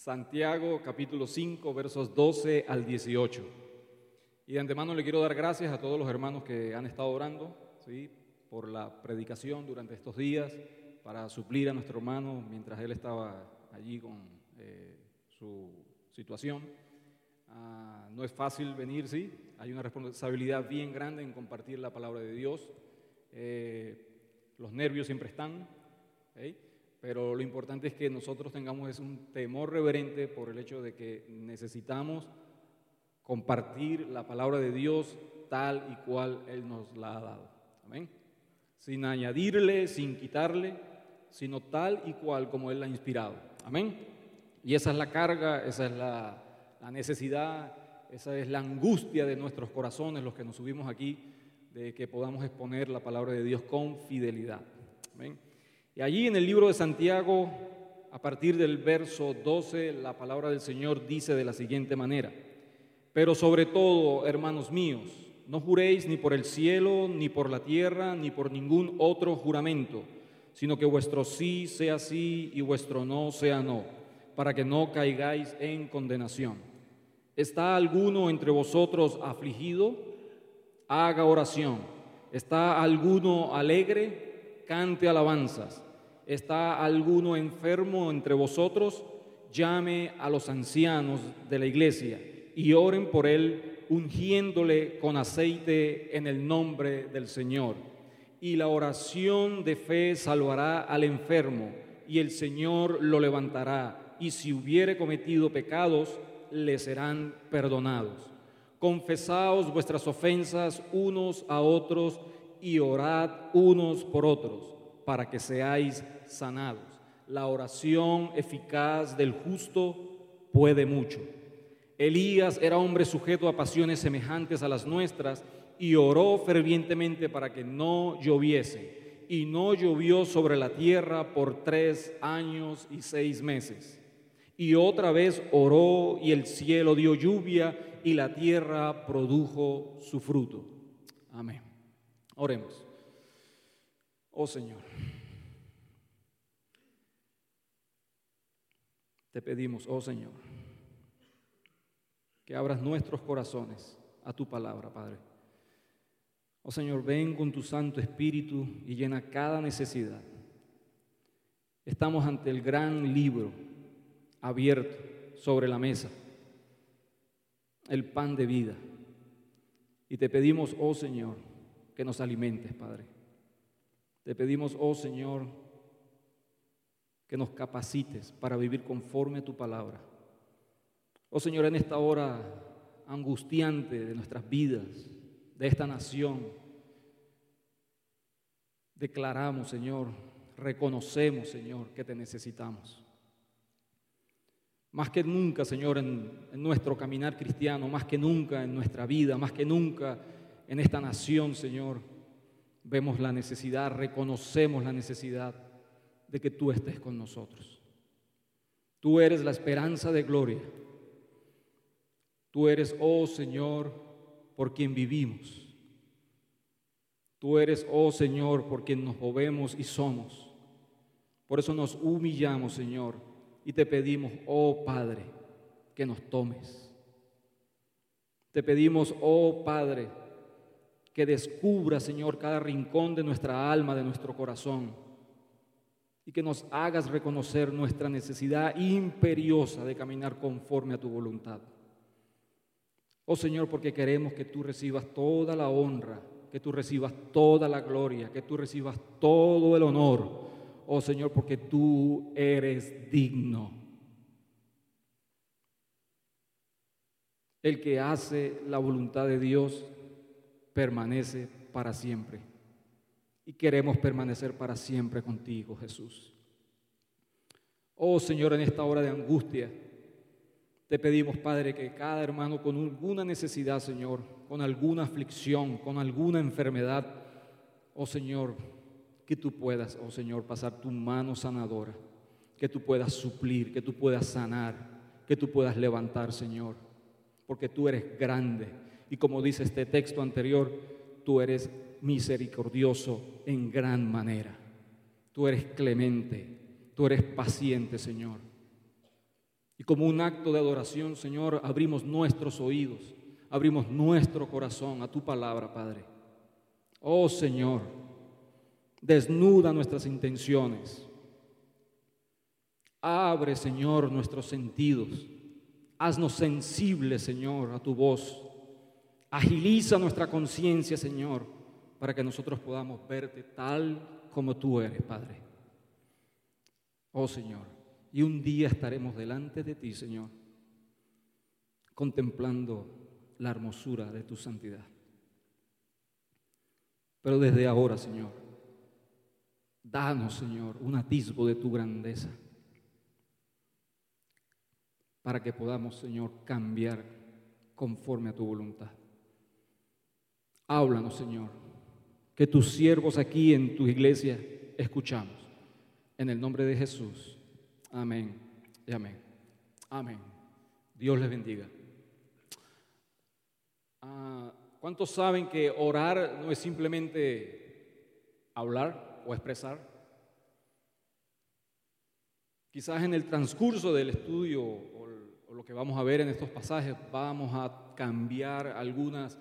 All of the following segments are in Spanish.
Santiago capítulo 5 versos 12 al 18. Y de antemano le quiero dar gracias a todos los hermanos que han estado orando ¿sí? por la predicación durante estos días para suplir a nuestro hermano mientras él estaba allí con eh, su situación. Ah, no es fácil venir, sí, hay una responsabilidad bien grande en compartir la palabra de Dios. Eh, los nervios siempre están, pero lo importante es que nosotros tengamos un temor reverente por el hecho de que necesitamos compartir la palabra de Dios tal y cual Él nos la ha dado. Amén. Sin añadirle, sin quitarle, sino tal y cual como Él la ha inspirado. Amén. Y esa es la carga, esa es la, necesidad, esa es la angustia de nuestros corazones, los que nos subimos aquí, de que podamos exponer la palabra de Dios con fidelidad. Amén. Y allí en el libro de Santiago, a partir del verso 12, la palabra del Señor dice de la siguiente manera, pero sobre todo, hermanos míos, no juréis ni por el cielo, ni por la tierra, ni por ningún otro juramento, sino que vuestro sí sea sí y vuestro no sea no, para que no caigáis en condenación. ¿Está alguno entre vosotros afligido? Haga oración. ¿Está alguno alegre? Cante alabanzas. ¿Está alguno enfermo entre vosotros? Llame a los ancianos de la iglesia y oren por él, ungiéndole con aceite en el nombre del Señor. Y la oración de fe salvará al enfermo, y el Señor lo levantará, y si hubiere cometido pecados, le serán perdonados. Confesaos vuestras ofensas unos a otros y orad unos por otros para que seáis sanados. La oración eficaz del justo puede mucho. Elías era hombre sujeto a pasiones semejantes a las nuestras y oró fervientemente para que no lloviese. Y no llovió sobre la tierra por tres años y seis meses. Y otra vez oró y el cielo dio lluvia y la tierra produjo su fruto. Amén. Oremos. Oh Señor, te pedimos, oh Señor, que abras nuestros corazones a tu palabra, Padre. Oh Señor, ven con tu Santo Espíritu y llena cada necesidad. Estamos ante el gran libro abierto sobre la mesa, el pan de vida. Y te pedimos, oh Señor, que nos alimentes, Padre. Te pedimos, oh Señor, que nos capacites para vivir conforme a tu palabra. Oh Señor, en esta hora angustiante de nuestras vidas, de esta nación, declaramos, Señor, reconocemos, Señor, que te necesitamos. Más que nunca, Señor, en, en, nuestro caminar cristiano, más que nunca en nuestra vida, más que nunca en esta nación, Señor, vemos la necesidad, reconocemos la necesidad de que tú estés con nosotros. Tú eres la esperanza de gloria. Tú eres, oh Señor, por quien vivimos. Tú eres, oh Señor, por quien nos movemos y somos. Por eso nos humillamos, Señor, y te pedimos, oh Padre, que nos tomes. Te pedimos, oh Padre, que descubra, Señor, cada rincón de nuestra alma, de nuestro corazón, y que nos hagas reconocer nuestra necesidad imperiosa de caminar conforme a tu voluntad. Oh Señor, porque queremos que tú recibas toda la honra, que tú recibas toda la gloria, que tú recibas todo el honor. Oh Señor, porque tú eres digno. El que hace la voluntad de Dios permanece para siempre. Y queremos permanecer para siempre contigo, Jesús. Oh Señor, en esta hora de angustia, te pedimos, Padre, que cada hermano con alguna necesidad, Señor, con alguna aflicción, con alguna enfermedad, oh Señor, que tú puedas, oh Señor, pasar tu mano sanadora, que tú puedas suplir, que tú puedas sanar, que tú puedas levantar, Señor, porque tú eres grande y como dice este texto anterior, tú eres misericordioso en gran manera. Tú eres clemente, tú eres paciente, Señor. Y como un acto de adoración, Señor, abrimos nuestros oídos, abrimos nuestro corazón a tu palabra, Padre. Oh Señor, desnuda nuestras intenciones. Abre, Señor, nuestros sentidos. Haznos sensibles, Señor, a tu voz. Agiliza nuestra conciencia, Señor, para que nosotros podamos verte tal como tú eres, Padre. Oh Señor, y un día estaremos delante de ti, Señor, contemplando la hermosura de tu santidad. Pero desde ahora, Señor, danos, Señor, un atisbo de tu grandeza para que podamos, Señor, cambiar conforme a tu voluntad. Háblanos, Señor, que tus siervos aquí en tu iglesia escuchamos. En el nombre de Jesús. Amén y amén. Amén. Dios les bendiga. Ah, ¿Cuántos saben que orar no es simplemente hablar o expresar? Quizás en el transcurso del estudio o, lo que vamos a ver en estos pasajes vamos a cambiar algunas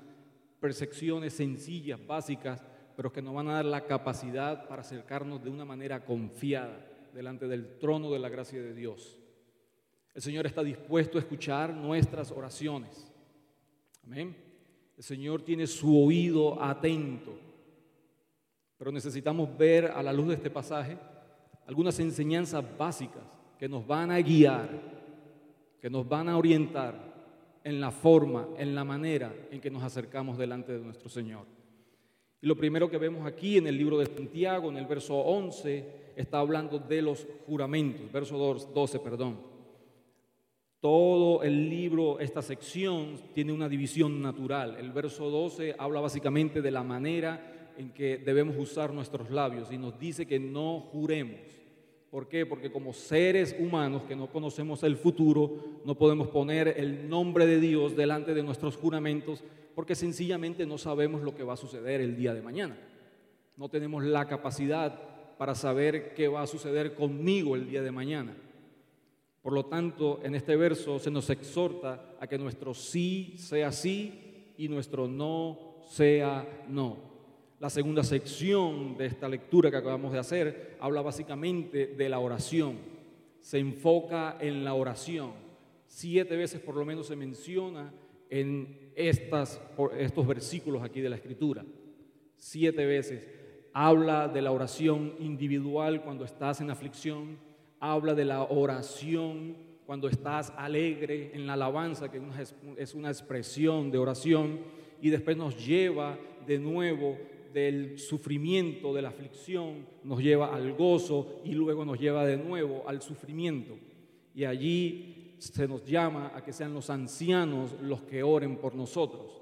percepciones sencillas, básicas, pero que nos van a dar la capacidad para acercarnos de una manera confiada delante del trono de la gracia de Dios. El Señor está dispuesto a escuchar nuestras oraciones. Amén. El Señor tiene su oído atento. Pero necesitamos ver a la luz de este pasaje algunas enseñanzas básicas que nos van a guiar, que nos van a orientar en la forma, en la manera en que nos acercamos delante de nuestro Señor. Y lo primero que vemos aquí en el libro de Santiago, en el verso 11, está hablando de los juramentos, verso 12, perdón. Todo el libro, esta sección, tiene una división natural. El verso 12 habla básicamente de la manera en que debemos usar nuestros labios y nos dice que no juremos. ¿Por qué? Porque como seres humanos que no conocemos el futuro, no podemos poner el nombre de Dios delante de nuestros juramentos porque sencillamente no sabemos lo que va a suceder el día de mañana. No tenemos la capacidad para saber qué va a suceder conmigo el día de mañana. Por lo tanto, en este verso se nos exhorta a que nuestro sí sea sí y nuestro no sea no. La segunda sección de esta lectura que acabamos de hacer habla básicamente de la oración. Se enfoca en la oración. Siete veces por lo menos se menciona en estas, estos versículos aquí de la Escritura. Siete veces. Habla de la oración individual cuando estás en aflicción. Habla de la oración cuando estás alegre en la alabanza, que es una expresión de oración. Y después nos lleva de nuevo del sufrimiento, de la aflicción, nos lleva al gozo y luego nos lleva de nuevo al sufrimiento. Y allí se nos llama a que sean los ancianos los que oren por nosotros.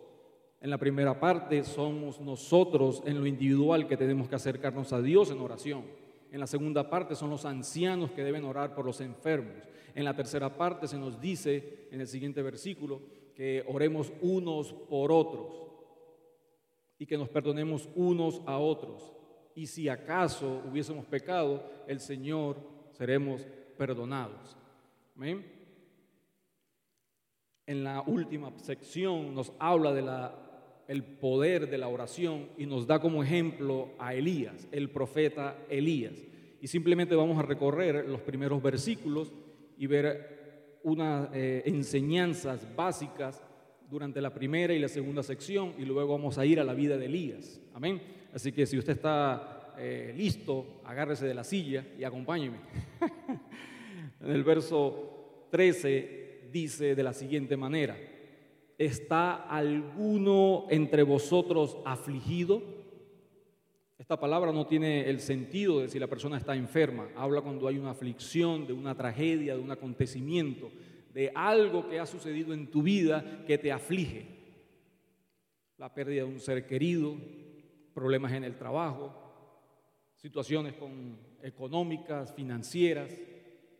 En la primera parte somos nosotros en lo individual que tenemos que acercarnos a Dios en oración. En la segunda parte son los ancianos que deben orar por los enfermos. En la tercera parte se nos dice en el siguiente versículo que oremos unos por otros y que nos perdonemos unos a otros. Y si acaso hubiésemos pecado, el Señor seremos perdonados. Amén. En la última sección nos habla de la el poder de la oración y nos da como ejemplo a Elías, el profeta Elías. Y simplemente vamos a recorrer los primeros versículos y ver unas eh, enseñanzas básicas durante la primera y la segunda sección y luego vamos a ir a la vida de Elías. Amén. Así que si usted está eh, listo, agárrese de la silla y acompáñeme. en el verso 13 dice de la siguiente manera, ¿está alguno entre vosotros afligido? Esta palabra no tiene el sentido de si la persona está enferma, habla cuando hay una aflicción, de una tragedia, de un acontecimiento de algo que ha sucedido en tu vida que te aflige. La pérdida de un ser querido, problemas en el trabajo, situaciones económicas, financieras,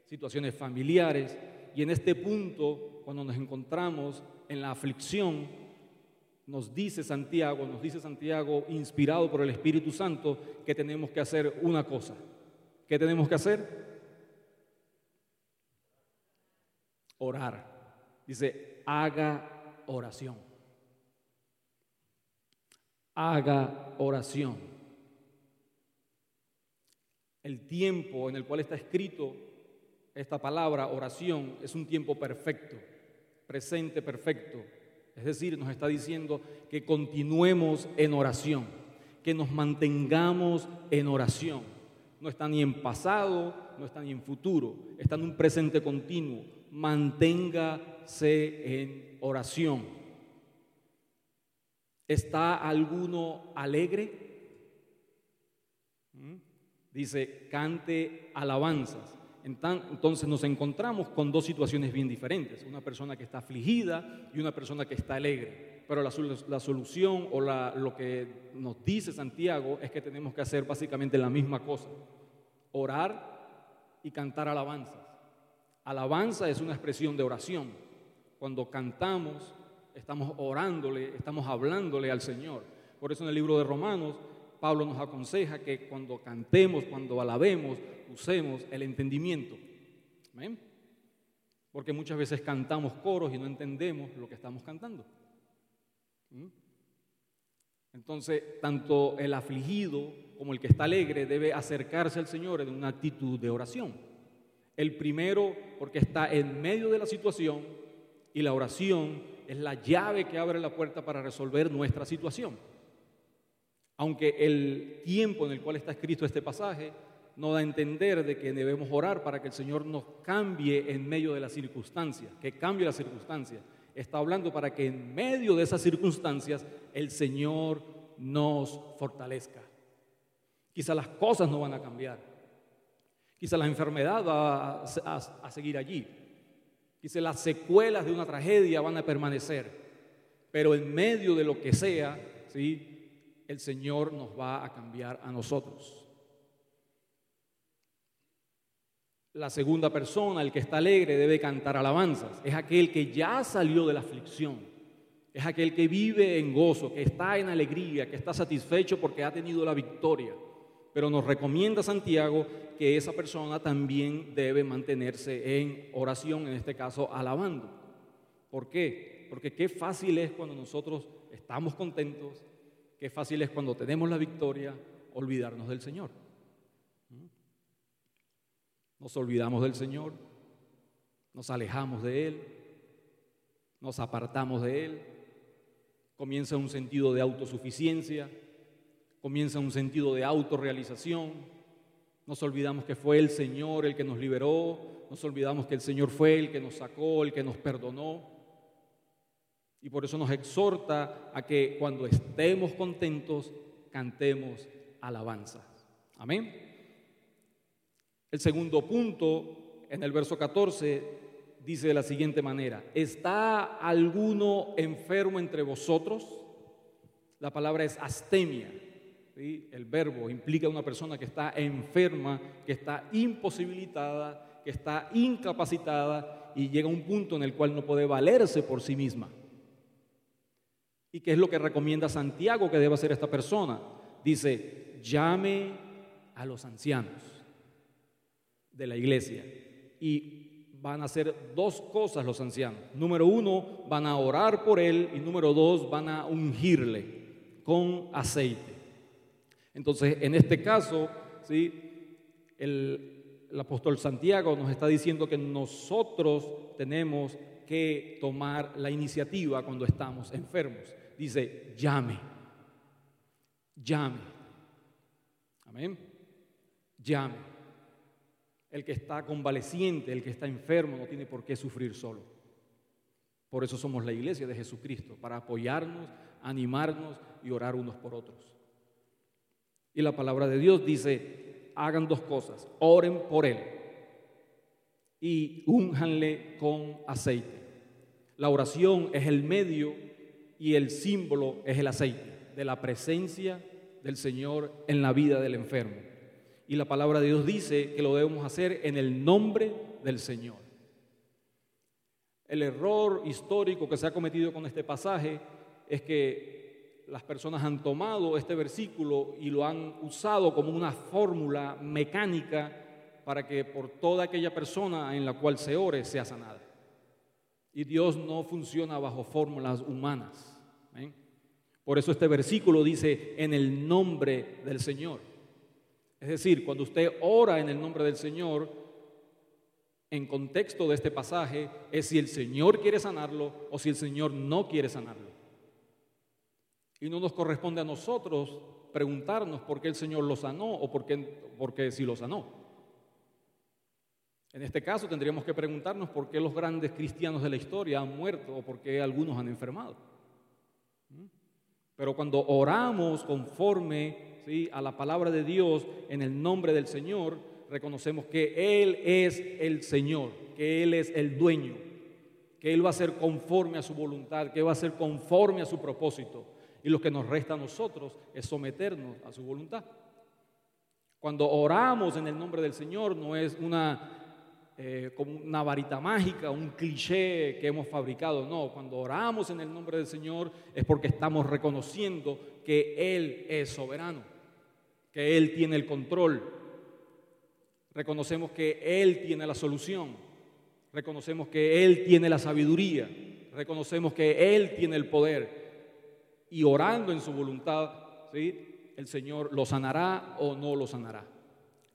situaciones familiares. Y en este punto, cuando nos encontramos en la aflicción, nos dice Santiago, nos dice Santiago, inspirado por el Espíritu Santo, que tenemos que hacer una cosa. ¿Qué tenemos que hacer? Orar. Dice, haga oración. Haga oración. El tiempo en el cual está escrito esta palabra oración es un tiempo perfecto, presente perfecto. Es decir, nos está diciendo que continuemos en oración, que nos mantengamos en oración. No está ni en pasado, no está ni en futuro, está en un presente continuo. Manténgase en oración. ¿Está alguno alegre? ¿Mm? Dice, cante alabanzas. Entonces nos encontramos con dos situaciones bien diferentes, una persona que está afligida y una persona que está alegre. Pero la, solución o lo que nos dice Santiago es que tenemos que hacer básicamente la misma cosa, orar y cantar alabanzas. Alabanza es una expresión de oración. Cuando cantamos, estamos orándole, estamos hablándole al Señor. Por eso en el libro de Romanos Pablo nos aconseja que cuando cantemos, cuando alabemos, usemos el entendimiento. Porque muchas veces cantamos coros y no entendemos lo que estamos cantando. ¿Mm? Entonces, tanto el afligido como el que está alegre debe acercarse al Señor en una actitud de oración. El primero porque está en medio de la situación y la oración es la llave que abre la puerta para resolver nuestra situación. Aunque el tiempo en el cual está escrito este pasaje nos da a entender de que debemos orar para que el Señor nos cambie en medio de las circunstancias, que cambie las circunstancias. Está hablando para que en medio de esas circunstancias el Señor nos fortalezca. Quizá las cosas no van a cambiar. Quizá la enfermedad va a, seguir allí. Quizá las secuelas de una tragedia van a permanecer. Pero en medio de lo que sea, ¿sí? el Señor nos va a cambiar a nosotros. La segunda persona, el que está alegre, debe cantar alabanzas. Es aquel que ya salió de la aflicción. Es aquel que vive en gozo, que está en alegría, que está satisfecho porque ha tenido la victoria. Pero nos recomienda Santiago que esa persona también debe mantenerse en oración, en este caso alabando. ¿Por qué? Porque qué fácil es cuando nosotros estamos contentos, Qué fácil es cuando tenemos la victoria olvidarnos del Señor. Nos olvidamos del Señor, nos alejamos de Él, nos apartamos de Él, comienza un sentido de autosuficiencia, comienza un sentido de autorrealización, nos olvidamos que fue el Señor el que nos liberó, nos olvidamos que el Señor fue el que nos sacó, el que nos perdonó. Y por eso nos exhorta a que cuando estemos contentos, cantemos alabanza. Amén. El segundo punto, en el verso 14, dice de la siguiente manera, ¿está alguno enfermo entre vosotros? La palabra es astemia. El verbo implica una persona que está enferma, que está imposibilitada, que está incapacitada y llega a un punto en el cual no puede valerse por sí misma. ¿Y qué es lo que recomienda Santiago que debe hacer esta persona? Dice, llame a los ancianos de la iglesia. Y van a hacer dos cosas los ancianos. Número uno, van a orar por él y número dos, van a ungirle con aceite. Entonces, en este caso, ¿sí? el, el apóstol Santiago nos está diciendo que nosotros tenemos que tomar la iniciativa cuando estamos enfermos. Dice, llame, llame. Amén. Llame. El que está convaleciente, el que está enfermo, no tiene por qué sufrir solo. Por eso somos la iglesia de Jesucristo, para apoyarnos, animarnos y orar unos por otros. Y la palabra de Dios dice, hagan dos cosas, oren por Él y únjanle con aceite. La oración es el medio y el símbolo es el aceite de la presencia del Señor en la vida del enfermo. Y la palabra de Dios dice que lo debemos hacer en el nombre del Señor. El error histórico que se ha cometido con este pasaje es que las personas han tomado este versículo y lo han usado como una fórmula mecánica para que por toda aquella persona en la cual se ore sea sanada. Y Dios no funciona bajo fórmulas humanas. Por eso este versículo dice en el nombre del Señor. Es decir, cuando usted ora en el nombre del Señor, en contexto de este pasaje, es si el Señor quiere sanarlo o si el Señor no quiere sanarlo. Y no nos corresponde a nosotros preguntarnos por qué el Señor lo sanó o por qué, por qué sí lo sanó. En este caso tendríamos que preguntarnos por qué los grandes cristianos de la historia han muerto o por qué algunos han enfermado. ¿Mm? Pero cuando oramos conforme a la palabra de Dios en el nombre del Señor, reconocemos que Él es el Señor, que Él es el dueño, que Él va a ser conforme a su voluntad, que va a ser conforme a su propósito. Y lo que nos resta a nosotros es someternos a su voluntad. Cuando oramos en el nombre del Señor no es una eh, como una varita mágica, un cliché que hemos fabricado. No, cuando oramos en el nombre del Señor es porque estamos reconociendo que Él es soberano, que Él tiene el control. Reconocemos que Él tiene la solución. Reconocemos que Él tiene la sabiduría. Reconocemos que Él tiene el poder. Y orando en su voluntad, ¿sí? el Señor lo sanará o no lo sanará.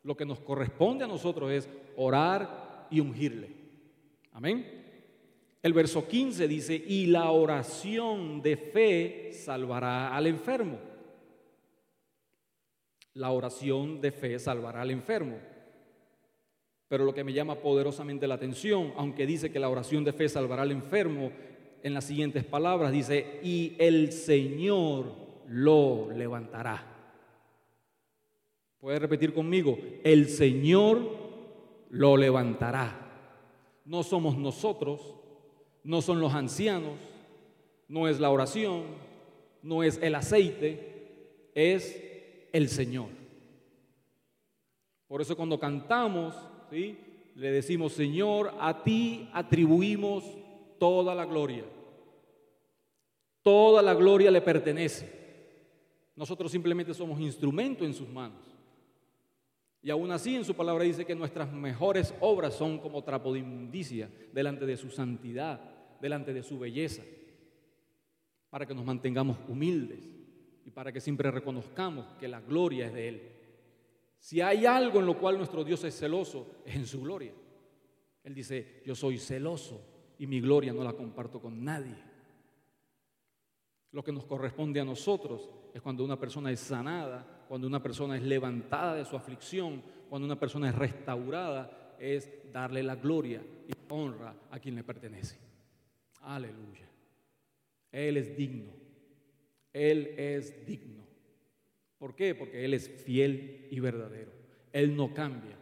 Lo que nos corresponde a nosotros es orar y ungirle. Amén. El verso 15 dice, y la oración de fe salvará al enfermo. La oración de fe salvará al enfermo. Pero lo que me llama poderosamente la atención, aunque dice que la oración de fe salvará al enfermo, en las siguientes palabras dice, y el Señor lo levantará. ¿Puede repetir conmigo? El Señor lo levantará. No somos nosotros, no son los ancianos, no es la oración, no es el aceite, es el Señor. Por eso cuando cantamos, ¿sí? le decimos, Señor, a ti atribuimos toda la gloria. Toda la gloria le pertenece. Nosotros simplemente somos instrumento en sus manos. Y aún así en su palabra dice que nuestras mejores obras son como trapo de delante de su santidad, delante de su belleza, para que nos mantengamos humildes y para que siempre reconozcamos que la gloria es de Él. Si hay algo en lo cual nuestro Dios es celoso, es en su gloria. Él dice, yo soy celoso y mi gloria no la comparto con nadie. Lo que nos corresponde a nosotros es cuando una persona es sanada cuando una persona es levantada de su aflicción, cuando una persona es restaurada, es darle la gloria y honra a quien le pertenece. Aleluya. Él es digno. Él es digno. ¿Por qué? Porque Él es fiel y verdadero. Él no cambia.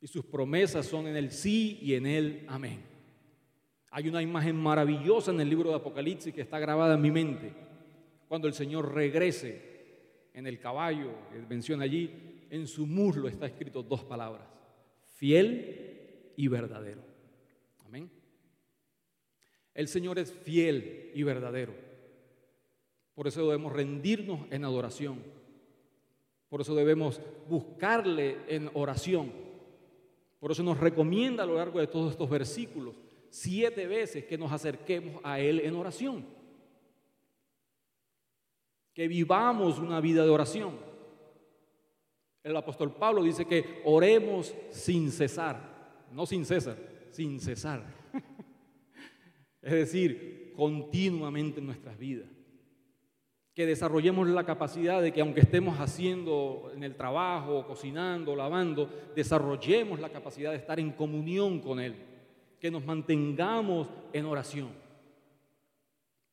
Y sus promesas son en el sí y en el amén. Hay una imagen maravillosa en el libro de Apocalipsis que está grabada en mi mente. Cuando el Señor regrese en el caballo que menciona allí, en su muslo está escrito dos palabras, fiel y verdadero. Amén. El Señor es fiel y verdadero. Por eso debemos rendirnos en adoración. Por eso debemos buscarle en oración. Por eso nos recomienda a lo largo de todos estos versículos siete veces que nos acerquemos a Él en oración que vivamos una vida de oración. El apóstol Pablo dice que oremos sin cesar, no sin cesar, sin cesar. es decir, continuamente en nuestras vidas. Que desarrollemos la capacidad de que aunque estemos haciendo en el trabajo, cocinando, lavando, desarrollemos la capacidad de estar en comunión con Él. Que nos mantengamos en oración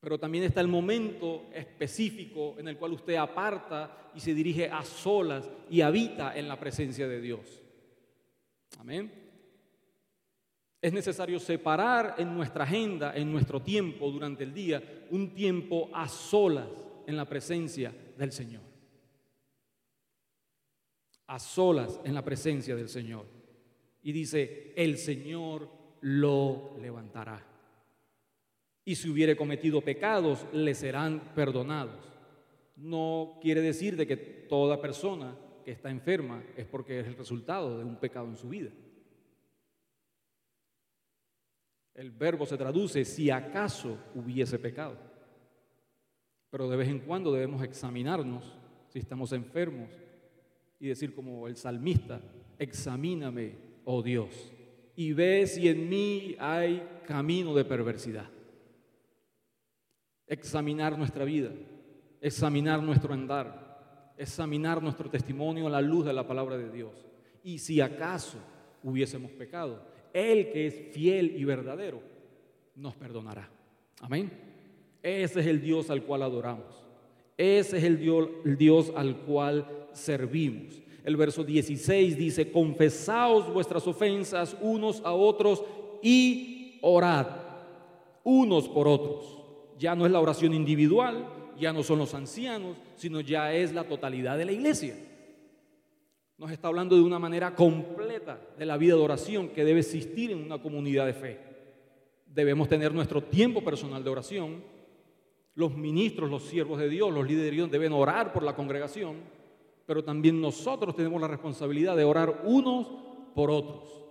pero también está el momento específico en el cual usted aparta y se dirige a solas y habita en la presencia de Dios. Amén. Es necesario separar en nuestra agenda, en nuestro tiempo durante el día, un tiempo a solas en la presencia del Señor. A solas en la presencia del Señor. Y dice, el Señor lo levantará y si hubiere cometido pecados, le serán perdonados. No quiere decir de que toda persona que está enferma es porque es el resultado de un pecado en su vida. El verbo se traduce si acaso hubiese pecado. Pero de vez en cuando debemos examinarnos si estamos enfermos y decir como el salmista, examíname, oh Dios, y ve si en mí hay camino de perversidad. Examinar nuestra vida, examinar nuestro andar, examinar nuestro testimonio a la luz de la palabra de Dios. Y si acaso hubiésemos pecado, Él que es fiel y verdadero, nos perdonará. Amén. Ese es el Dios al cual adoramos. Ese es el Dios, al cual servimos. El verso 16 dice, confesaos vuestras ofensas unos a otros y orad unos por otros. Ya no es la oración individual, ya no son los ancianos, sino ya es la totalidad de la iglesia. Nos está hablando de una manera completa de la vida de oración que debe existir en una comunidad de fe. Debemos tener nuestro tiempo personal de oración. Los ministros, los siervos de Dios, los líderes deben orar por la congregación, pero también nosotros tenemos la responsabilidad de orar unos por otros.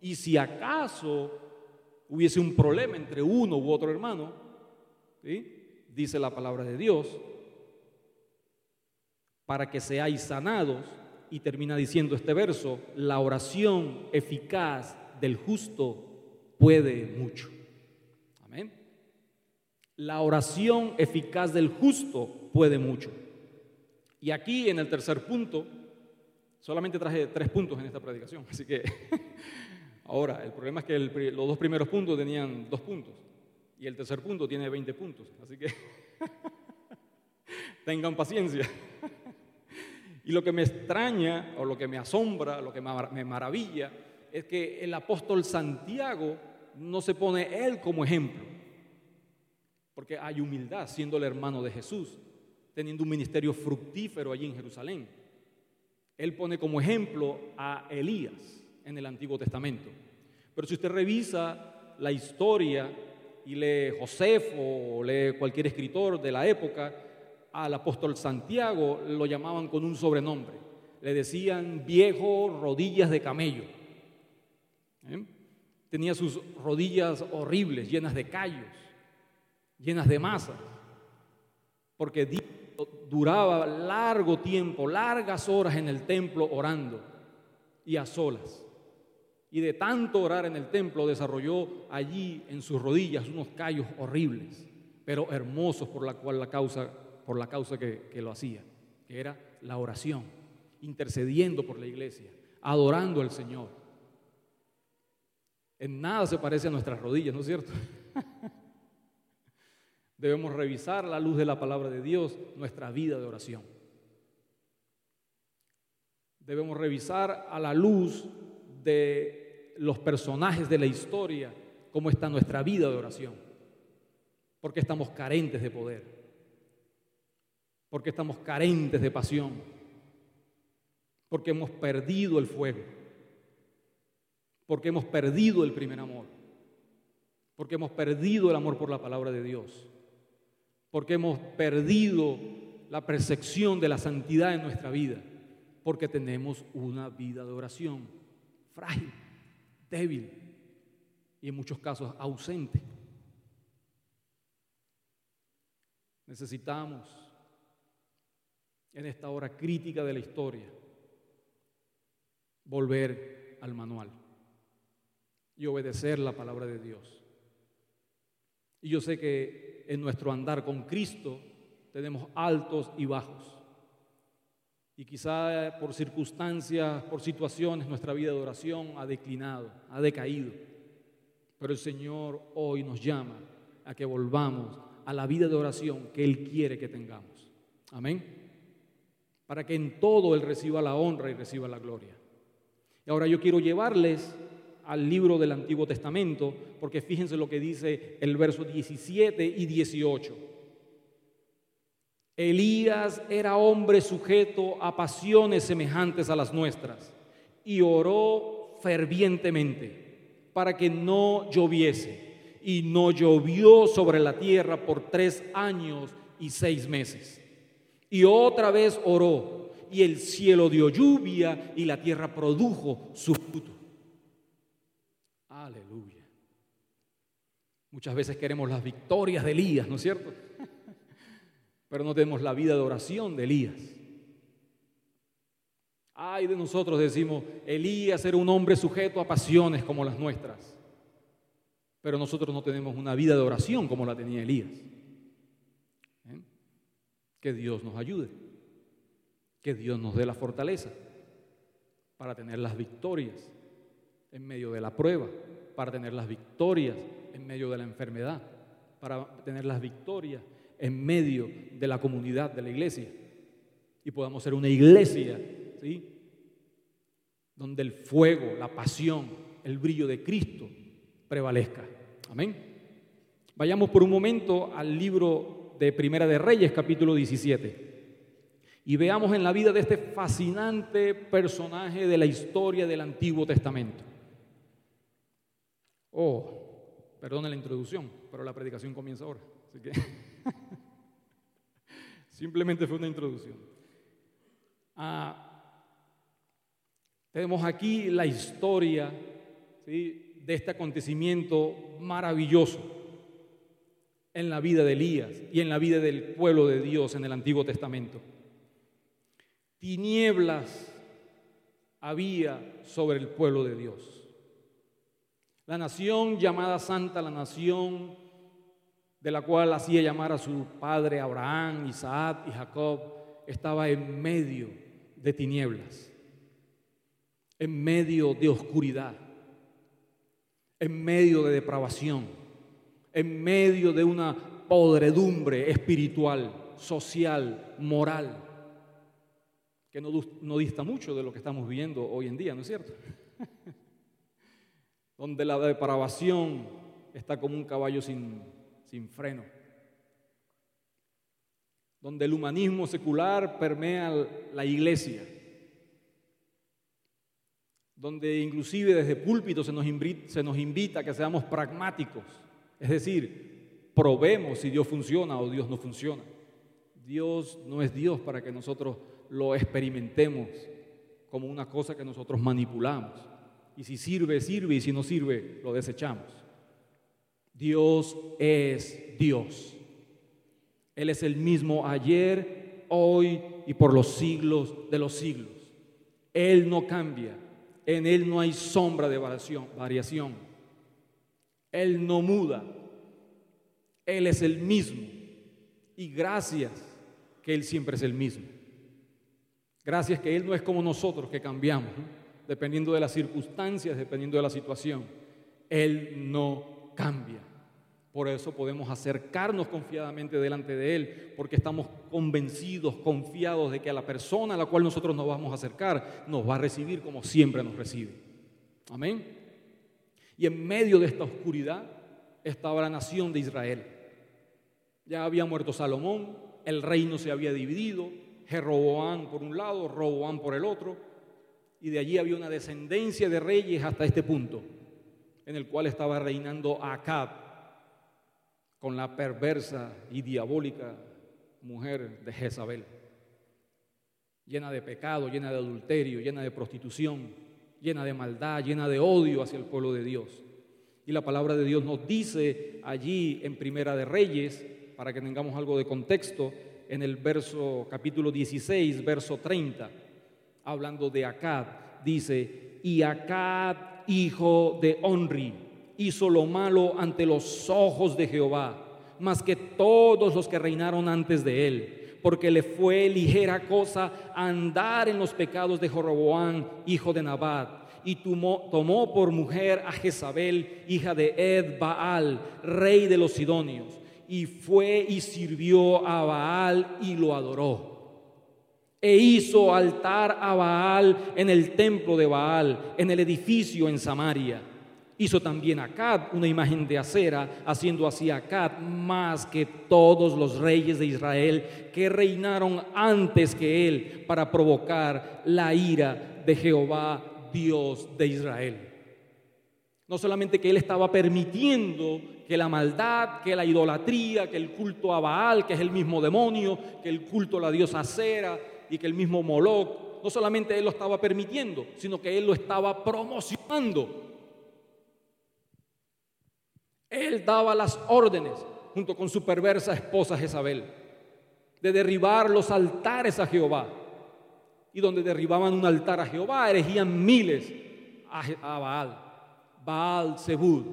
Y si acaso hubiese un problema entre uno u otro hermano, dice la palabra de Dios, para que seáis sanados, y termina diciendo este verso, la oración eficaz del justo puede mucho. Amén. La oración eficaz del justo puede mucho. Y aquí en el tercer punto, solamente traje tres puntos en esta predicación, así que ahora el problema es que los dos primeros puntos tenían dos puntos y el tercer punto tiene 20 puntos, así que tengan paciencia. Y lo que me extraña o lo que me asombra, lo que me maravilla, es que el apóstol Santiago no se pone él como ejemplo. Porque hay humildad siendo el hermano de Jesús, teniendo un ministerio fructífero allí en Jerusalén. Él pone como ejemplo a Elías en el Antiguo Testamento. Pero si usted revisa la historia y lee Josefo o lee cualquier escritor de la época, al apóstol Santiago lo llamaban con un sobrenombre. Le decían viejo rodillas de camello. ¿Eh? Tenía sus rodillas horribles, llenas de callos, llenas de masa, porque duraba largo tiempo, largas horas en el templo orando y a solas. Y de tanto orar en el templo desarrolló allí en sus rodillas unos callos horribles, pero hermosos por la cual la causa por la causa que, lo hacía, que era la oración, intercediendo por la iglesia, adorando al Señor. En nada se parece a nuestras rodillas, ¿no es cierto? Debemos revisar a la luz de la palabra de Dios nuestra vida de oración. Debemos revisar a la luz de los personajes de la historia cómo está nuestra vida de oración. Porque estamos carentes de poder porque estamos carentes de pasión, porque hemos perdido el fuego, porque hemos perdido el primer amor, porque hemos perdido el amor por la palabra de Dios, porque hemos perdido la percepción de la santidad en nuestra vida, porque tenemos una vida de oración frágil, débil y en muchos casos ausente. Necesitamos en esta hora crítica de la historia, volver al manual y obedecer la palabra de Dios. Y yo sé que en nuestro andar con Cristo tenemos altos y bajos. Y quizá por circunstancias, por situaciones, nuestra vida de oración ha declinado, ha decaído. Pero el Señor hoy nos llama a que volvamos a la vida de oración que Él quiere que tengamos. Amén para que en todo Él reciba la honra y reciba la gloria. Y ahora yo quiero llevarles al libro del Antiguo Testamento, porque fíjense lo que dice el verso 17 y 18. Elías era hombre sujeto a pasiones semejantes a las nuestras y oró fervientemente para que no lloviese. Y no llovió sobre la tierra por tres años y seis meses. Y otra vez oró, y el cielo dio lluvia, y la tierra produjo su fruto. Aleluya. Muchas veces queremos las victorias de Elías, ¿no es cierto? Pero no tenemos la vida de oración de Elías. Ay de nosotros decimos, Elías era un hombre sujeto a pasiones como las nuestras. Pero nosotros no tenemos una vida de oración como la tenía Elías. ¿Eh? Que Dios nos ayude. Que Dios nos dé la fortaleza para tener las victorias en medio de la prueba, para tener las victorias en medio de la enfermedad, para tener las victorias en medio de la comunidad de la iglesia. Y podamos ser una iglesia donde el fuego, la pasión, el brillo de Cristo prevalezca. Amén. Vayamos por un momento al libro de Primera de Reyes, capítulo 17. Y veamos en la vida de este fascinante personaje de la historia del Antiguo Testamento. Oh, perdone la introducción, pero la predicación comienza ahora. Así que simplemente fue una introducción. Ah, tenemos aquí la historia de este acontecimiento maravilloso en la vida de Elías y en la vida del pueblo de Dios en el Antiguo Testamento. Tinieblas había sobre el pueblo de Dios. La nación llamada Santa, la nación de la cual hacía llamar a su padre Abraham, Isaac y Jacob, estaba en medio de tinieblas en medio de oscuridad, en medio de depravación, en medio de una podredumbre espiritual, social, moral, que no, dista mucho de lo que estamos viviendo hoy en día, ¿no es cierto? Donde la depravación está como un caballo sin, sin freno. Donde el humanismo secular permea la iglesia donde inclusive desde púlpito se nos, se nos invita a que seamos pragmáticos, es decir, probemos si Dios funciona o Dios no funciona. Dios no es Dios para que nosotros lo experimentemos como una cosa que nosotros manipulamos. Y si sirve, sirve, y si no sirve, lo desechamos. Dios es Dios. Él es el mismo ayer, hoy y por los siglos de los siglos. Él no cambia. En Él no hay sombra de variación. Él no muda. Él es el mismo. Y gracias que Él siempre es el mismo. Gracias que Él no es como nosotros que cambiamos, dependiendo de las circunstancias, dependiendo de la situación. Él no cambia. Por eso podemos acercarnos confiadamente delante de Él, porque estamos convencidos, confiados de que a la persona a la cual nosotros nos vamos a acercar nos va a recibir como siempre nos recibe. Amén. Y en medio de esta oscuridad estaba la nación de Israel. Ya había muerto Salomón, el reino se había dividido, Jeroboam por un lado, Roboam por el otro, y de allí había una descendencia de reyes hasta este punto, en el cual estaba reinando Acab con la perversa y diabólica mujer de Jezabel, llena de pecado, llena de adulterio, llena de prostitución, llena de maldad, llena de odio hacia el pueblo de Dios. Y la palabra de Dios nos dice allí en Primera de Reyes, para que tengamos algo de contexto, en el verso capítulo 16, verso 30, hablando de Acab, dice, y Acab, hijo de Onri, hizo lo malo ante los ojos de Jehová, más que todos los que reinaron antes de él, porque le fue ligera cosa andar en los pecados de Joroboam, hijo de Nabat, y tomó, tomó por mujer a Jezabel, hija de Ed Baal, rey de los Sidonios, y fue y sirvió a Baal y lo adoró. E hizo altar a Baal en el templo de Baal, en el edificio en Samaria Hizo también Acab una imagen de acera, haciendo así Acab más que todos los reyes de Israel que reinaron antes que él para provocar la ira de Jehová, Dios de Israel. No solamente que él estaba permitiendo que la maldad, que la idolatría, que el culto a Baal, que es el mismo demonio, que el culto a la diosa Acera y que el mismo Moloch, no solamente él lo estaba permitiendo, sino que él lo estaba promocionando Él daba las órdenes, junto con su perversa esposa Jezabel, de derribar los altares a Jehová. Y donde derribaban un altar a Jehová, erigían miles a, Baal. Baal Zebud,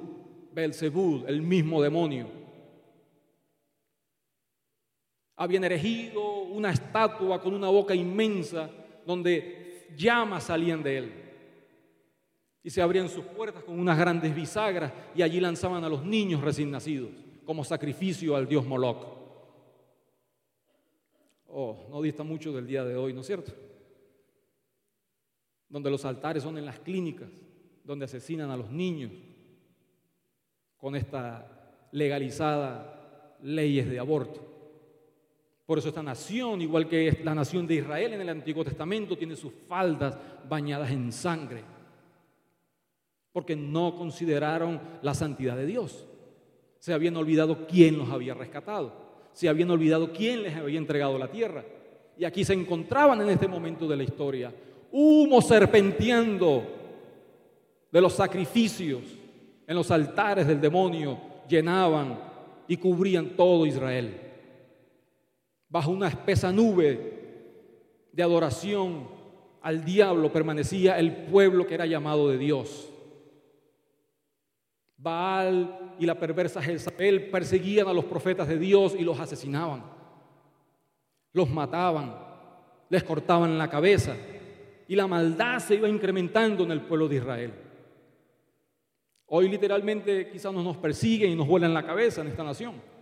Belzebud, el mismo demonio. Habían erigido una estatua con una boca inmensa donde llamas salían de él. Y se abrían sus puertas con unas grandes bisagras y allí lanzaban a los niños recién nacidos como sacrificio al dios Moloch. Oh, no dista mucho del día de hoy, ¿no es cierto? Donde los altares son en las clínicas, donde asesinan a los niños con esta legalizada leyes de aborto. Por eso esta nación, igual que la nación de Israel en el Antiguo Testamento, tiene sus faldas bañadas en sangre, porque no consideraron la santidad de Dios. Se habían olvidado quién los había rescatado, se habían olvidado quién les había entregado la tierra. Y aquí se encontraban en este momento de la historia, humo serpenteando de los sacrificios en los altares del demonio, llenaban y cubrían todo Israel. Bajo una espesa nube de adoración al diablo permanecía el pueblo que era llamado de Dios. Baal y la perversa Jezabel perseguían a los profetas de Dios y los asesinaban. Los mataban, les cortaban la cabeza y la maldad se iba incrementando en el pueblo de Israel. Hoy literalmente quizás no nos persiguen y nos vuelan la cabeza en esta nación.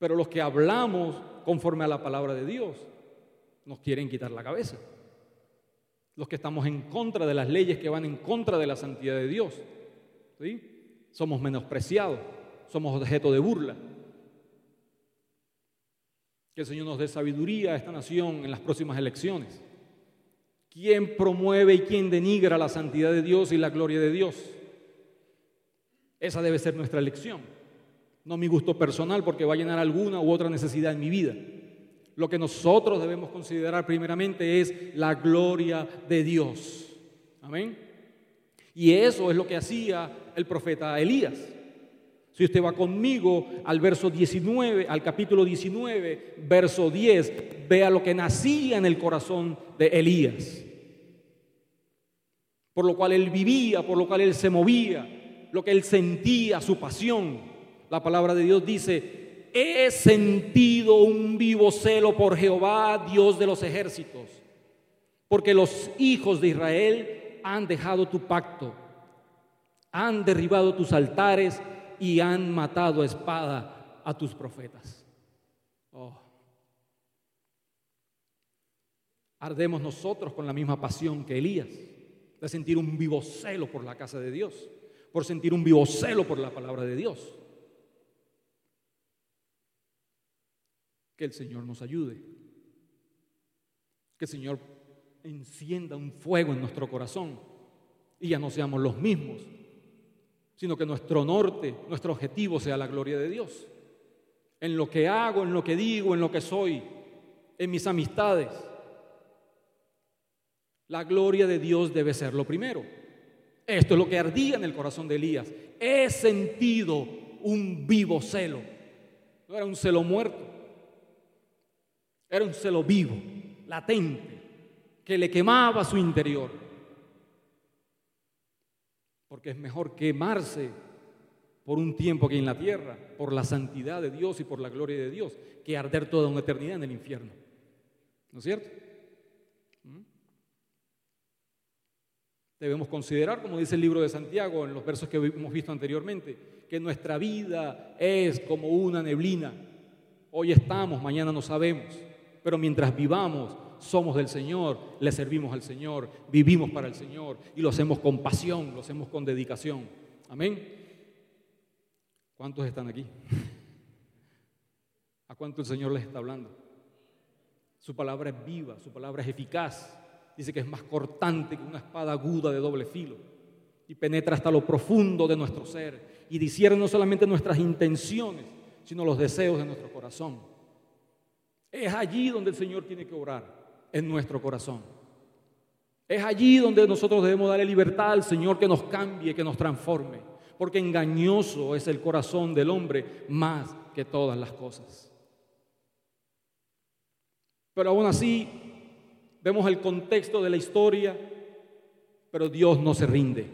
Pero los que hablamos conforme a la palabra de Dios nos quieren quitar la cabeza. Los que estamos en contra de las leyes que van en contra de la santidad de Dios. ¿sí? Somos menospreciados, somos objeto de burla. Que el Señor nos dé sabiduría a esta nación en las próximas elecciones. ¿Quién promueve y quién denigra la santidad de Dios y la gloria de Dios? Esa debe ser nuestra elección no mi gusto personal porque va a llenar alguna u otra necesidad en mi vida. Lo que nosotros debemos considerar primeramente es la gloria de Dios. Amén. Y eso es lo que hacía el profeta Elías. Si usted va conmigo al verso 19, al capítulo 19, verso 10, vea lo que nacía en el corazón de Elías. Por lo cual él vivía, por lo cual él se movía, lo que él sentía, su pasión la palabra de Dios dice, he sentido un vivo celo por Jehová, Dios de los ejércitos, porque los hijos de Israel han dejado tu pacto, han derribado tus altares y han matado a espada a tus profetas. Oh. Ardemos nosotros con la misma pasión que Elías, de sentir un vivo celo por la casa de Dios, por sentir un vivo celo por la palabra de Dios. Que el Señor nos ayude. Que el Señor encienda un fuego en nuestro corazón y ya no seamos los mismos, sino que nuestro norte, nuestro objetivo sea la gloria de Dios. En lo que hago, en lo que digo, en lo que soy, en mis amistades. La gloria de Dios debe ser lo primero. Esto es lo que ardía en el corazón de Elías. He sentido un vivo celo. No era un celo muerto. Era un celo vivo, latente, que le quemaba su interior. Porque es mejor quemarse por un tiempo que en la tierra, por la santidad de Dios y por la gloria de Dios, que arder toda una eternidad en el infierno. ¿No es cierto? ¿Mm? Debemos considerar, como dice el libro de Santiago en los versos que hemos visto anteriormente, que nuestra vida es como una neblina. Hoy estamos, mañana no sabemos pero mientras vivamos, somos del Señor, le servimos al Señor, vivimos para el Señor y lo hacemos con pasión, lo hacemos con dedicación. Amén. ¿Cuántos están aquí? ¿A cuánto el Señor les está hablando? Su palabra es viva, su palabra es eficaz. Dice que es más cortante que una espada aguda de doble filo y penetra hasta lo profundo de nuestro ser y discierne no solamente nuestras intenciones, sino los deseos de nuestro corazón. Es allí donde el Señor tiene que orar, en nuestro corazón. Es allí donde nosotros debemos darle libertad al Señor que nos cambie, que nos transforme. porque engañoso es el corazón del hombre más que todas las cosas. Pero aún así, vemos el contexto de la historia, pero Dios no se rinde.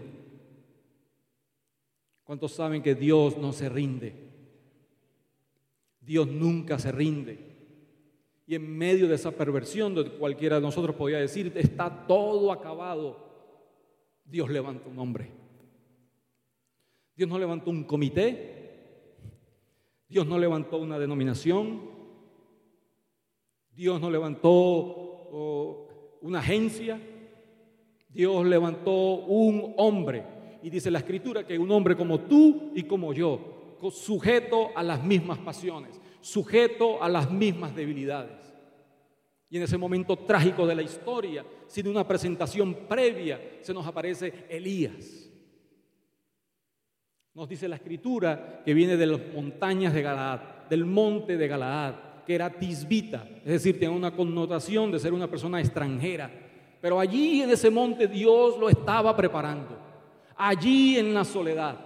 ¿Cuántos saben que Dios no se rinde? Dios nunca se rinde. Y en medio de esa perversión, de cualquiera de nosotros podría decir, está todo acabado, Dios levanta un hombre. Dios no levantó un comité, Dios no levantó una denominación, Dios no levantó una agencia, Dios levantó un hombre. Y dice la escritura que un hombre como tú y como yo, sujeto a las mismas pasiones, sujeto a las mismas debilidades. Y en ese momento trágico de la historia, sin una presentación previa, se nos aparece Elías. Nos dice la escritura que viene de las montañas de Galaad, del monte de Galaad, que era tisbita, es decir, tiene una connotación de ser una persona extranjera. Pero allí en ese monte Dios lo estaba preparando. Allí en la soledad,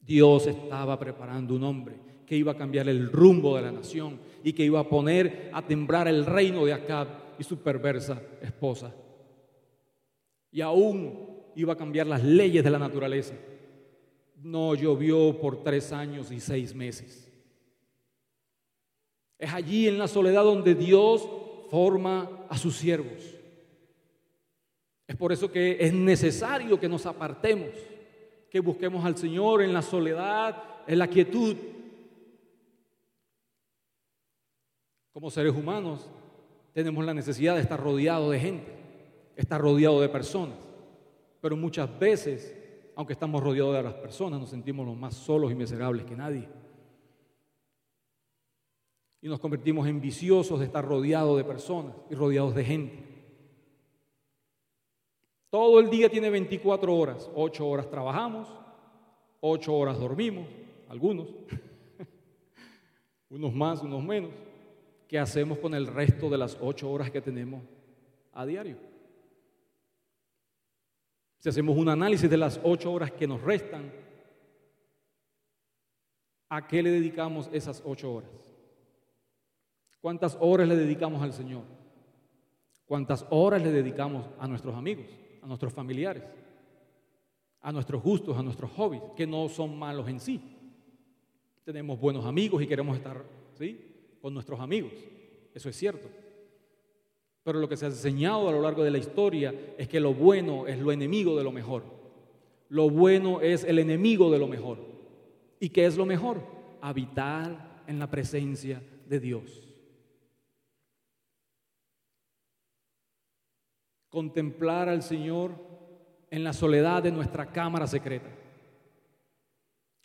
Dios estaba preparando un hombre que iba a cambiar el rumbo de la nación y que iba a poner a temblar el reino de Acab y su perversa esposa. Y aún iba a cambiar las leyes de la naturaleza. No llovió por tres años y seis meses. Es allí en la soledad donde Dios forma a sus siervos. Es por eso que es necesario que nos apartemos, que busquemos al Señor en la soledad, en la quietud, Como seres humanos tenemos la necesidad de estar rodeado de gente, estar rodeado de personas. Pero muchas veces, aunque estamos rodeados de las personas, nos sentimos los más solos y miserables que nadie. Y nos convertimos en viciosos de estar rodeados de personas y rodeados de gente. Todo el día tiene 24 horas. 8 horas trabajamos, 8 horas dormimos, algunos. unos más, unos menos. ¿Qué hacemos con el resto de las ocho horas que tenemos a diario? Si hacemos un análisis de las ocho horas que nos restan, ¿a qué le dedicamos esas ocho horas? ¿Cuántas horas le dedicamos al Señor? ¿Cuántas horas le dedicamos a nuestros amigos, a nuestros familiares, a nuestros gustos, a nuestros hobbies, que no son malos en sí? Tenemos buenos amigos y queremos estar, ¿sí? Con nuestros amigos. Eso es cierto. Pero lo que se ha enseñado a lo largo de la historia es que lo bueno es lo enemigo de lo mejor. Lo bueno es el enemigo de lo mejor. ¿Y qué es lo mejor? Habitar en la presencia de Dios. Contemplar al Señor en la soledad de nuestra cámara secreta.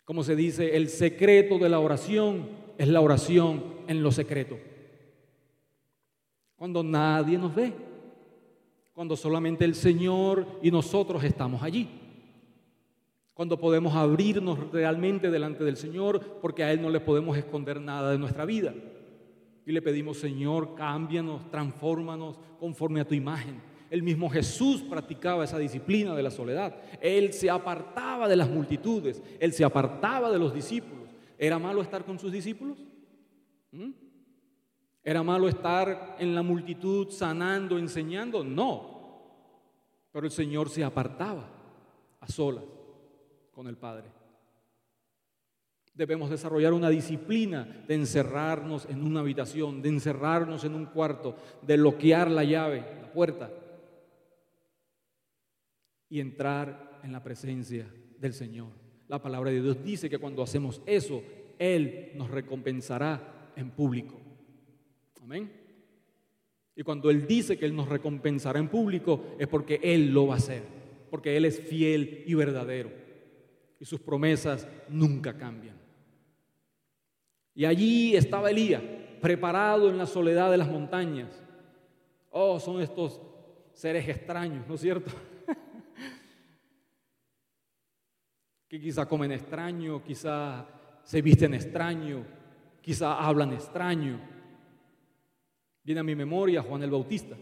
Como se dice, el secreto de la oración es la oración en lo secreto. Cuando nadie nos ve, cuando solamente el Señor y nosotros estamos allí. Cuando podemos abrirnos realmente delante del Señor porque a Él no le podemos esconder nada de nuestra vida. Y le pedimos, Señor, cámbianos, transfórmanos conforme a tu imagen. El mismo Jesús practicaba esa disciplina de la soledad. Él se apartaba de las multitudes, él se apartaba de los discípulos. ¿Era malo estar con sus discípulos? ¿Mm? ¿Era malo estar en la multitud sanando, enseñando? No. Pero el Señor se apartaba a solas con el Padre. Debemos desarrollar una disciplina de encerrarnos en una habitación, de encerrarnos en un cuarto, de bloquear la llave, la puerta y entrar en la presencia del Señor. La palabra de Dios dice que cuando hacemos eso, Él nos recompensará en público. Amén. Y cuando Él dice que Él nos recompensará en público, es porque Él lo va a hacer, porque Él es fiel y verdadero. Y sus promesas nunca cambian. Y allí estaba Elías, preparado en la soledad de las montañas. Oh, son estos seres extraños, ¿no es cierto? que quizá comen extraño, quizá se visten extraño, quizá hablan extraño. Viene a mi memoria Juan el Bautista,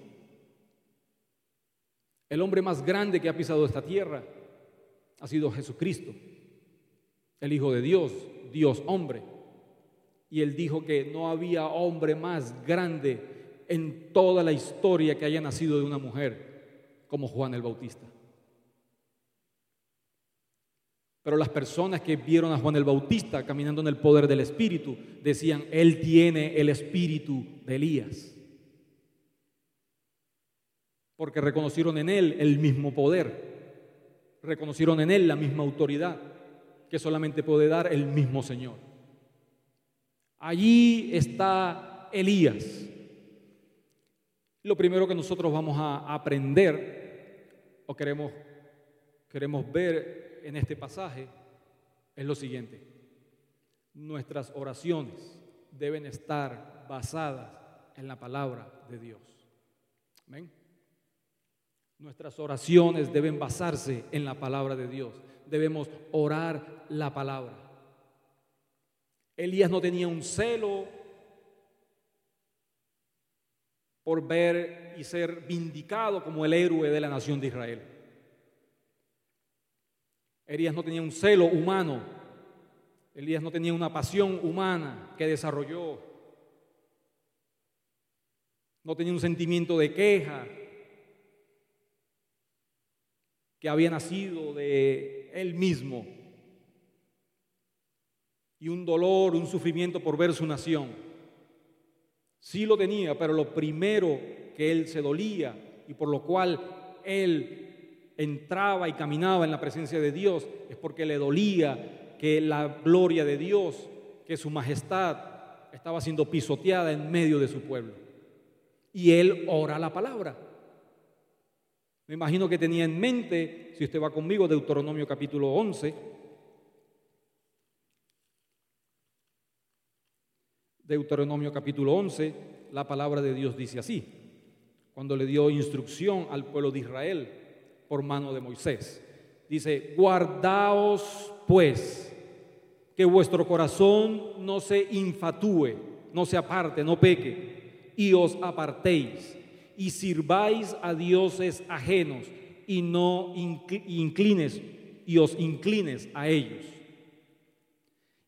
el hombre más grande que ha pisado esta tierra, ha sido Jesucristo, el Hijo de Dios, Dios hombre. Y él dijo que no había hombre más grande en toda la historia que haya nacido de una mujer como Juan el Bautista. Pero las personas que vieron a Juan el Bautista caminando en el poder del Espíritu decían, Él tiene el Espíritu de Elías. Porque reconocieron en Él el mismo poder, reconocieron en Él la misma autoridad que solamente puede dar el mismo Señor. Allí está Elías. Lo primero que nosotros vamos a aprender o queremos, queremos ver en este pasaje es lo siguiente. Nuestras oraciones deben estar basadas en la palabra de Dios. ¿Amén? Nuestras oraciones deben basarse en la palabra de Dios. Debemos orar la palabra. Elías no tenía un celo por ver y ser vindicado como el héroe de la nación de Israel. Elías no tenía un celo humano. Elías no tenía una pasión humana que desarrolló. No tenía un sentimiento de queja que había nacido de él mismo. Y un dolor, un sufrimiento por ver su nación. Sí lo tenía, pero lo primero que él se dolía y por lo cual él entraba y caminaba en la presencia de Dios es porque le dolía que la gloria de Dios, que su majestad estaba siendo pisoteada en medio de su pueblo. Y él ora la palabra. Me imagino que tenía en mente, si usted va conmigo, Deuteronomio capítulo 11. Deuteronomio capítulo 11, la palabra de Dios dice así, cuando le dio instrucción al pueblo de Israel por mano de Moisés. Dice, guardaos pues que vuestro corazón no se infatúe, no se aparte, no peque, y os apartéis, y sirváis a dioses ajenos, y no inclines, y os inclines a ellos.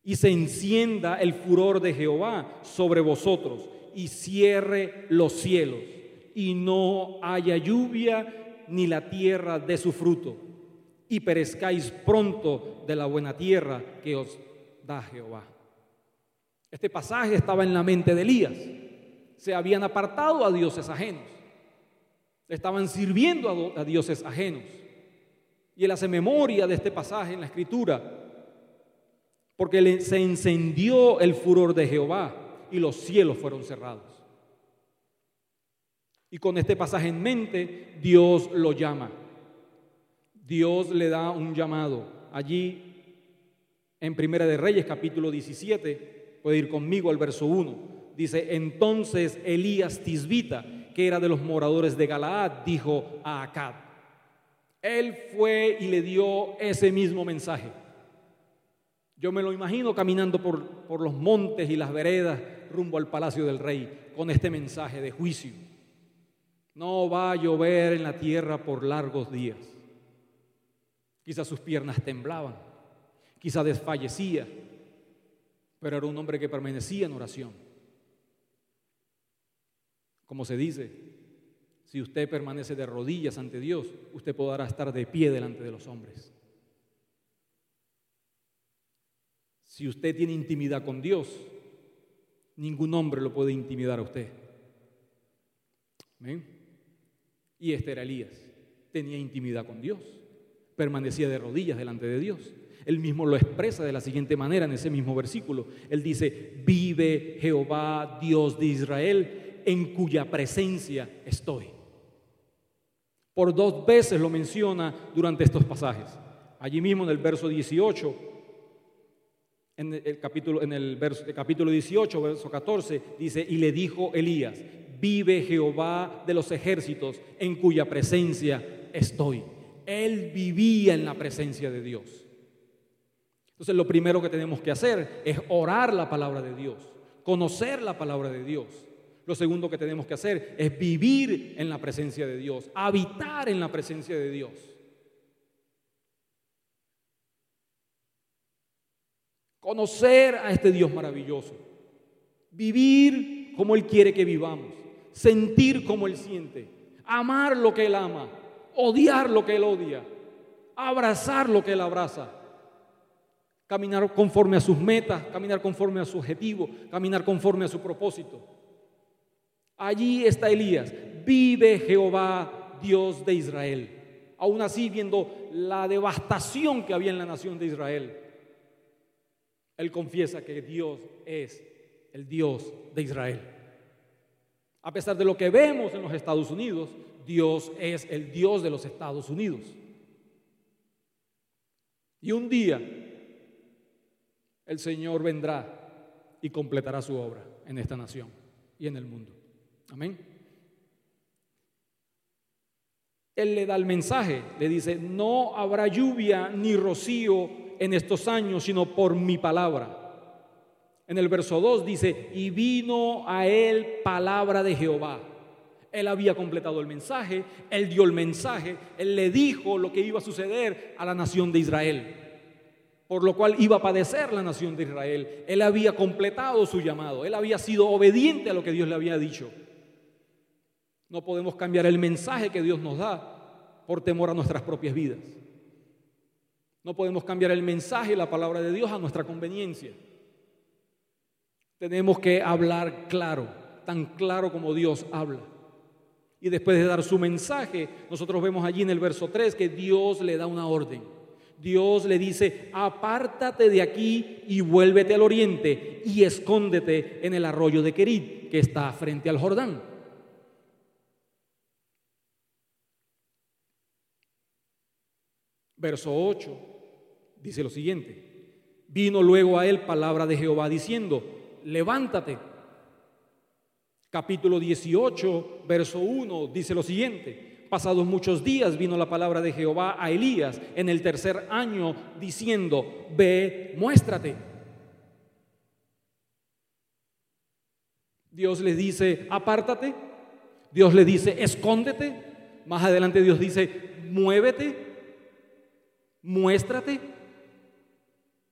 Y se encienda el furor de Jehová sobre vosotros, y cierre los cielos, y no haya lluvia ni la tierra de su fruto, y perezcáis pronto de la buena tierra que os da Jehová. Este pasaje estaba en la mente de Elías. Se habían apartado a dioses ajenos. Estaban sirviendo a, dioses ajenos. Y él hace memoria de este pasaje en la escritura, porque se encendió el furor de Jehová y los cielos fueron cerrados. Y con este pasaje en mente, Dios lo llama. Dios le da un llamado. Allí, en Primera de Reyes, capítulo 17, puede ir conmigo al verso 1. Dice, entonces Elías Tisbita, que era de los moradores de Galaad, dijo a Acab. Él fue y le dio ese mismo mensaje. Yo me lo imagino caminando por, por los montes y las veredas rumbo al palacio del rey con este mensaje de juicio. No va a llover en la tierra por largos días. Quizás sus piernas temblaban, quizás desfallecía, pero era un hombre que permanecía en oración. Como se dice, si usted permanece de rodillas ante Dios, usted podrá estar de pie delante de los hombres. Si usted tiene intimidad con Dios, ningún hombre lo puede intimidar a usted. Amén. Y este era Elías. Tenía intimidad con Dios. Permanecía de rodillas delante de Dios. Él mismo lo expresa de la siguiente manera en ese mismo versículo. Él dice, vive Jehová, Dios de Israel, en cuya presencia estoy. Por dos veces lo menciona durante estos pasajes. Allí mismo en el verso 18, en el capítulo, en el, verso, capítulo 18, verso 14, dice, y le dijo Elías, vive Jehová de los ejércitos, en cuya presencia estoy. Él vivía en la presencia de Dios. Entonces lo primero que tenemos que hacer es orar la palabra de Dios, conocer la palabra de Dios. Lo segundo que tenemos que hacer es vivir en la presencia de Dios, habitar en la presencia de Dios. Conocer a este Dios maravilloso. Vivir como Él quiere que vivamos. Sentir como Él siente. Amar lo que Él ama. Odiar lo que Él odia. Abrazar lo que Él abraza. Caminar conforme a sus metas, caminar conforme a su objetivo, caminar conforme a su propósito. Allí está Elías. Vive Jehová, Dios de Israel. Aún así, viendo la devastación que había en la nación de Israel, él confiesa que Dios es el Dios de Israel. A pesar de lo que vemos en los Estados Unidos, Dios es el Dios de los Estados Unidos. Y un día el Señor vendrá y completará su obra en esta nación y en el mundo. Amén. Él le da el mensaje, le dice, no habrá lluvia ni rocío en estos años, sino por mi palabra. En el verso 2 dice, y vino a él palabra de Jehová. Él había completado el mensaje, él dio el mensaje, él le dijo lo que iba a suceder a la nación de Israel, por lo cual iba a padecer la nación de Israel. Él había completado su llamado, él había sido obediente a lo que Dios le había dicho. No podemos cambiar el mensaje que Dios nos da por temor a nuestras propias vidas. No podemos cambiar el mensaje y la palabra de Dios a nuestra conveniencia. Tenemos que hablar claro, tan claro como Dios habla. Y después de dar su mensaje, nosotros vemos allí en el verso 3 que Dios le da una orden. Dios le dice, apártate de aquí y vuélvete al oriente y escóndete en el arroyo de Querit, que está frente al Jordán. Verso 8 dice lo siguiente. Vino luego a él palabra de Jehová diciendo, levántate. Capítulo 18, verso 1 dice lo siguiente. Pasados muchos días vino la palabra de Jehová a Elías en el tercer año diciendo, ve, muéstrate. Dios le dice, apártate. Dios le dice, escóndete. Más adelante Dios dice, muévete muéstrate.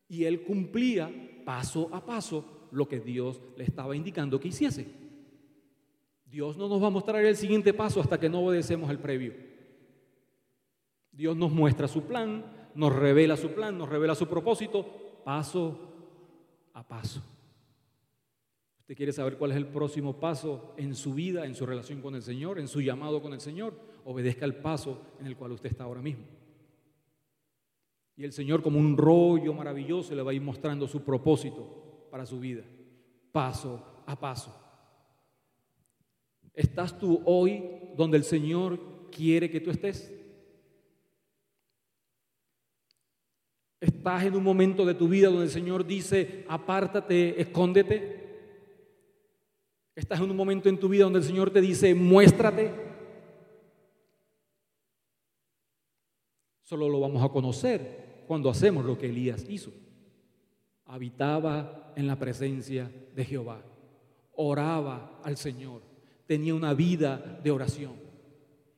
Y él cumplía paso a paso lo que Dios le estaba indicando que hiciese. Dios no nos va a mostrar el siguiente paso hasta que no obedecemos el previo. Dios nos muestra su plan, nos revela su plan, nos revela su propósito, paso a paso. ¿Usted quiere saber cuál es el próximo paso en su vida, en su relación con el Señor, en su llamado con el Señor? Obedezca el paso en el cual usted está ahora mismo. Y el Señor como un rollo maravilloso le va a ir mostrando su propósito para su vida, paso a paso. ¿Estás tú hoy donde el Señor quiere que tú estés? ¿Estás en un momento de tu vida donde el Señor dice, apártate, escóndete? ¿Estás en un momento en tu vida donde el Señor te dice, muéstrate? Solo lo vamos a conocer cuando hacemos lo que Elías hizo. Habitaba en la presencia de Jehová, oraba al Señor, tenía una vida de oración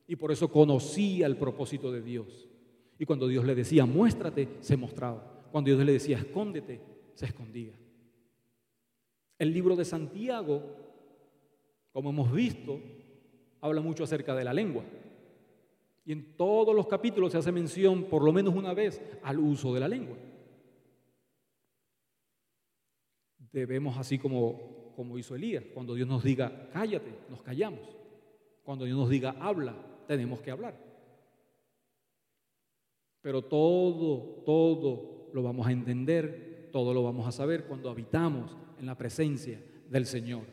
y por eso conocía el propósito de Dios. Y cuando Dios le decía, muéstrate, se mostraba. Cuando Dios le decía, escóndete, se escondía. El libro de Santiago, como hemos visto, habla mucho acerca de la lengua. Y en todos los capítulos se hace mención, por lo menos una vez, al uso de la lengua. Debemos, así como, como hizo Elías, cuando Dios nos diga, cállate, nos callamos. Cuando Dios nos diga, habla, tenemos que hablar. Pero todo, todo lo vamos a entender, todo lo vamos a saber cuando habitamos en la presencia del Señor.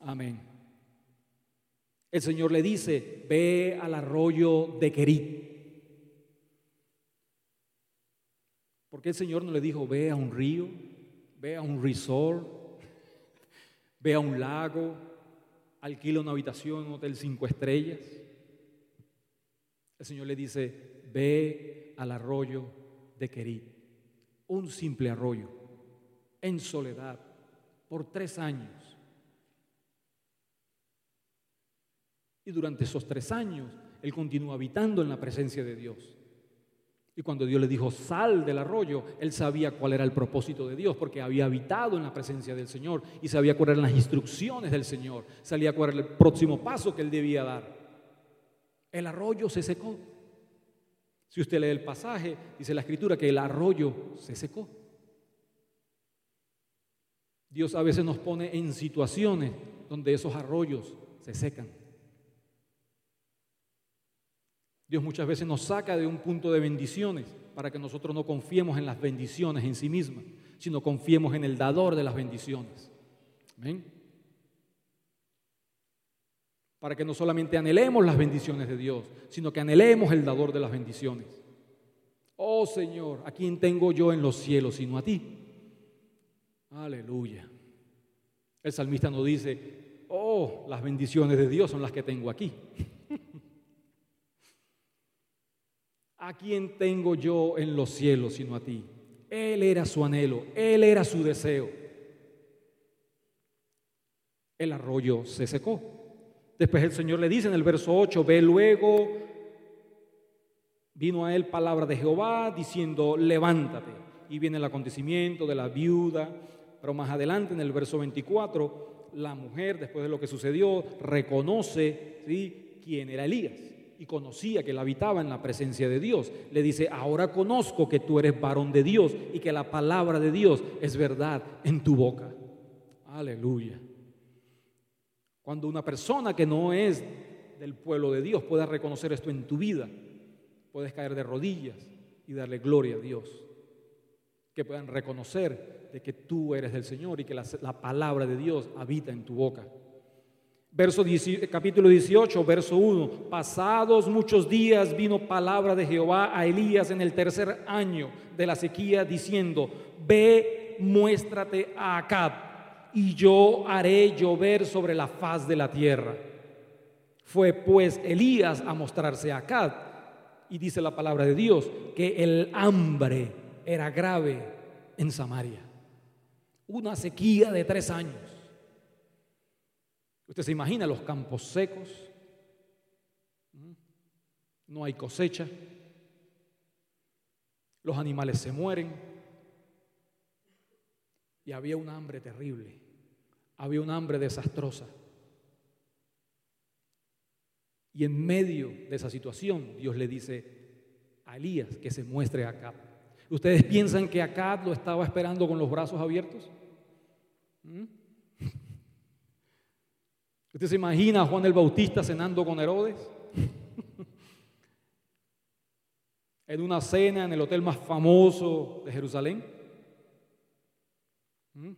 Amén. El Señor le dice, ve al arroyo de Querit. Porque el Señor no le dijo, ve a un río, ve a un resort, ve a un lago, alquila una habitación en un hotel cinco estrellas. El Señor le dice, ve al arroyo de Querit, un simple arroyo, en soledad, por tres años. Y durante esos tres años, él continúa habitando en la presencia de Dios. Y cuando Dios le dijo, sal del arroyo, él sabía cuál era el propósito de Dios, porque había habitado en la presencia del Señor y sabía cuáles eran las instrucciones del Señor, sabía cuál era el próximo paso que él debía dar. El arroyo se secó. Si usted lee el pasaje, dice la escritura que el arroyo se secó. Dios a veces nos pone en situaciones donde esos arroyos se secan. Dios muchas veces nos saca de un punto de bendiciones para que nosotros no confiemos en las bendiciones en sí mismas, sino confiemos en el dador de las bendiciones. ¿Ven? Para que no solamente anhelemos las bendiciones de Dios, sino que anhelemos el dador de las bendiciones. Oh Señor, ¿a quién tengo yo en los cielos sino a ti? Aleluya. El salmista nos dice, oh, las bendiciones de Dios son las que tengo aquí. ¿A quién tengo yo en los cielos sino a ti? Él era su anhelo, él era su deseo. El arroyo se secó. Después el Señor le dice en el verso 8, ve luego, vino a él palabra de Jehová diciendo, levántate. Y viene el acontecimiento de la viuda, pero más adelante en el verso 24, la mujer, después de lo que sucedió, reconoce ¿sí? quién era Elías y conocía que él habitaba en la presencia de Dios. Le dice, ahora conozco que tú eres varón de Dios y que la palabra de Dios es verdad en tu boca. Aleluya. Cuando una persona que no es del pueblo de Dios pueda reconocer esto en tu vida, puedes caer de rodillas y darle gloria a Dios. Que puedan reconocer de que tú eres del Señor y que la, la palabra de Dios habita en tu boca. Verso capítulo 18, verso 1. Pasados muchos días vino palabra de Jehová a Elías en el tercer año de la sequía, diciendo, ve, muéstrate a Acab, y yo haré llover sobre la faz de la tierra. Fue pues Elías a mostrarse a Acab, y dice la palabra de Dios, que el hambre era grave en Samaria. Una sequía de tres años. Usted se imagina los campos secos, no hay cosecha, los animales se mueren y había un hambre terrible, había un hambre desastrosa. Y en medio de esa situación, Dios le dice a Elías que se muestre a Acab. ¿Ustedes piensan que Acab lo estaba esperando con los brazos abiertos? ¿Mm? ¿Usted se imagina a Juan el Bautista cenando con Herodes? en una cena en el hotel más famoso de Jerusalén. ¿Mm?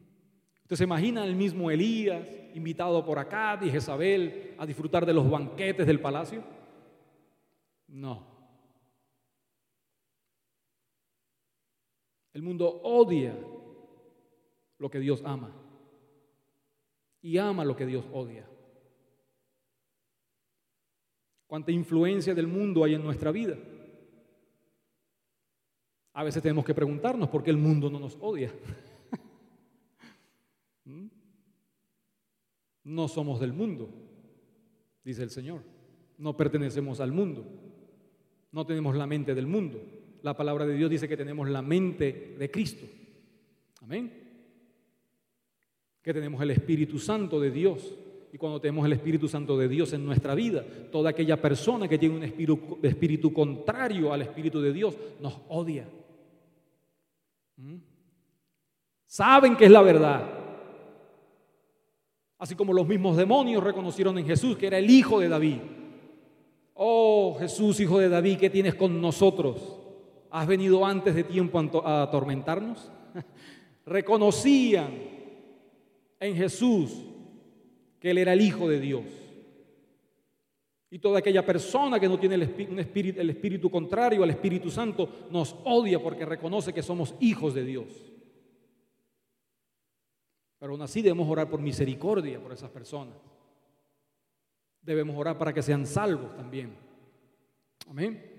¿Usted se imagina el mismo Elías invitado por acá y Jezabel a disfrutar de los banquetes del palacio? No. El mundo odia lo que Dios ama y ama lo que Dios odia. Cuánta influencia del mundo hay en nuestra vida. A veces tenemos que preguntarnos por qué el mundo no nos odia. ¿Mm? No somos del mundo, dice el Señor. No pertenecemos al mundo. No tenemos la mente del mundo. La palabra de Dios dice que tenemos la mente de Cristo. Amén. Que tenemos el Espíritu Santo de Dios y cuando tenemos el Espíritu Santo de Dios en nuestra vida, toda aquella persona que tiene un espíritu, contrario al Espíritu de Dios nos odia. ¿Mm? Saben que es la verdad. Así como los mismos demonios reconocieron en Jesús que era el Hijo de David. Oh Jesús, Hijo de David, ¿qué tienes con nosotros? ¿Has venido antes de tiempo a atormentarnos? Reconocían en Jesús que Él era el Hijo de Dios. Y toda aquella persona que no tiene el espíritu, el espíritu contrario al Espíritu Santo nos odia porque reconoce que somos hijos de Dios. Pero aún así debemos orar por misericordia por esas personas. Debemos orar para que sean salvos también. Amén.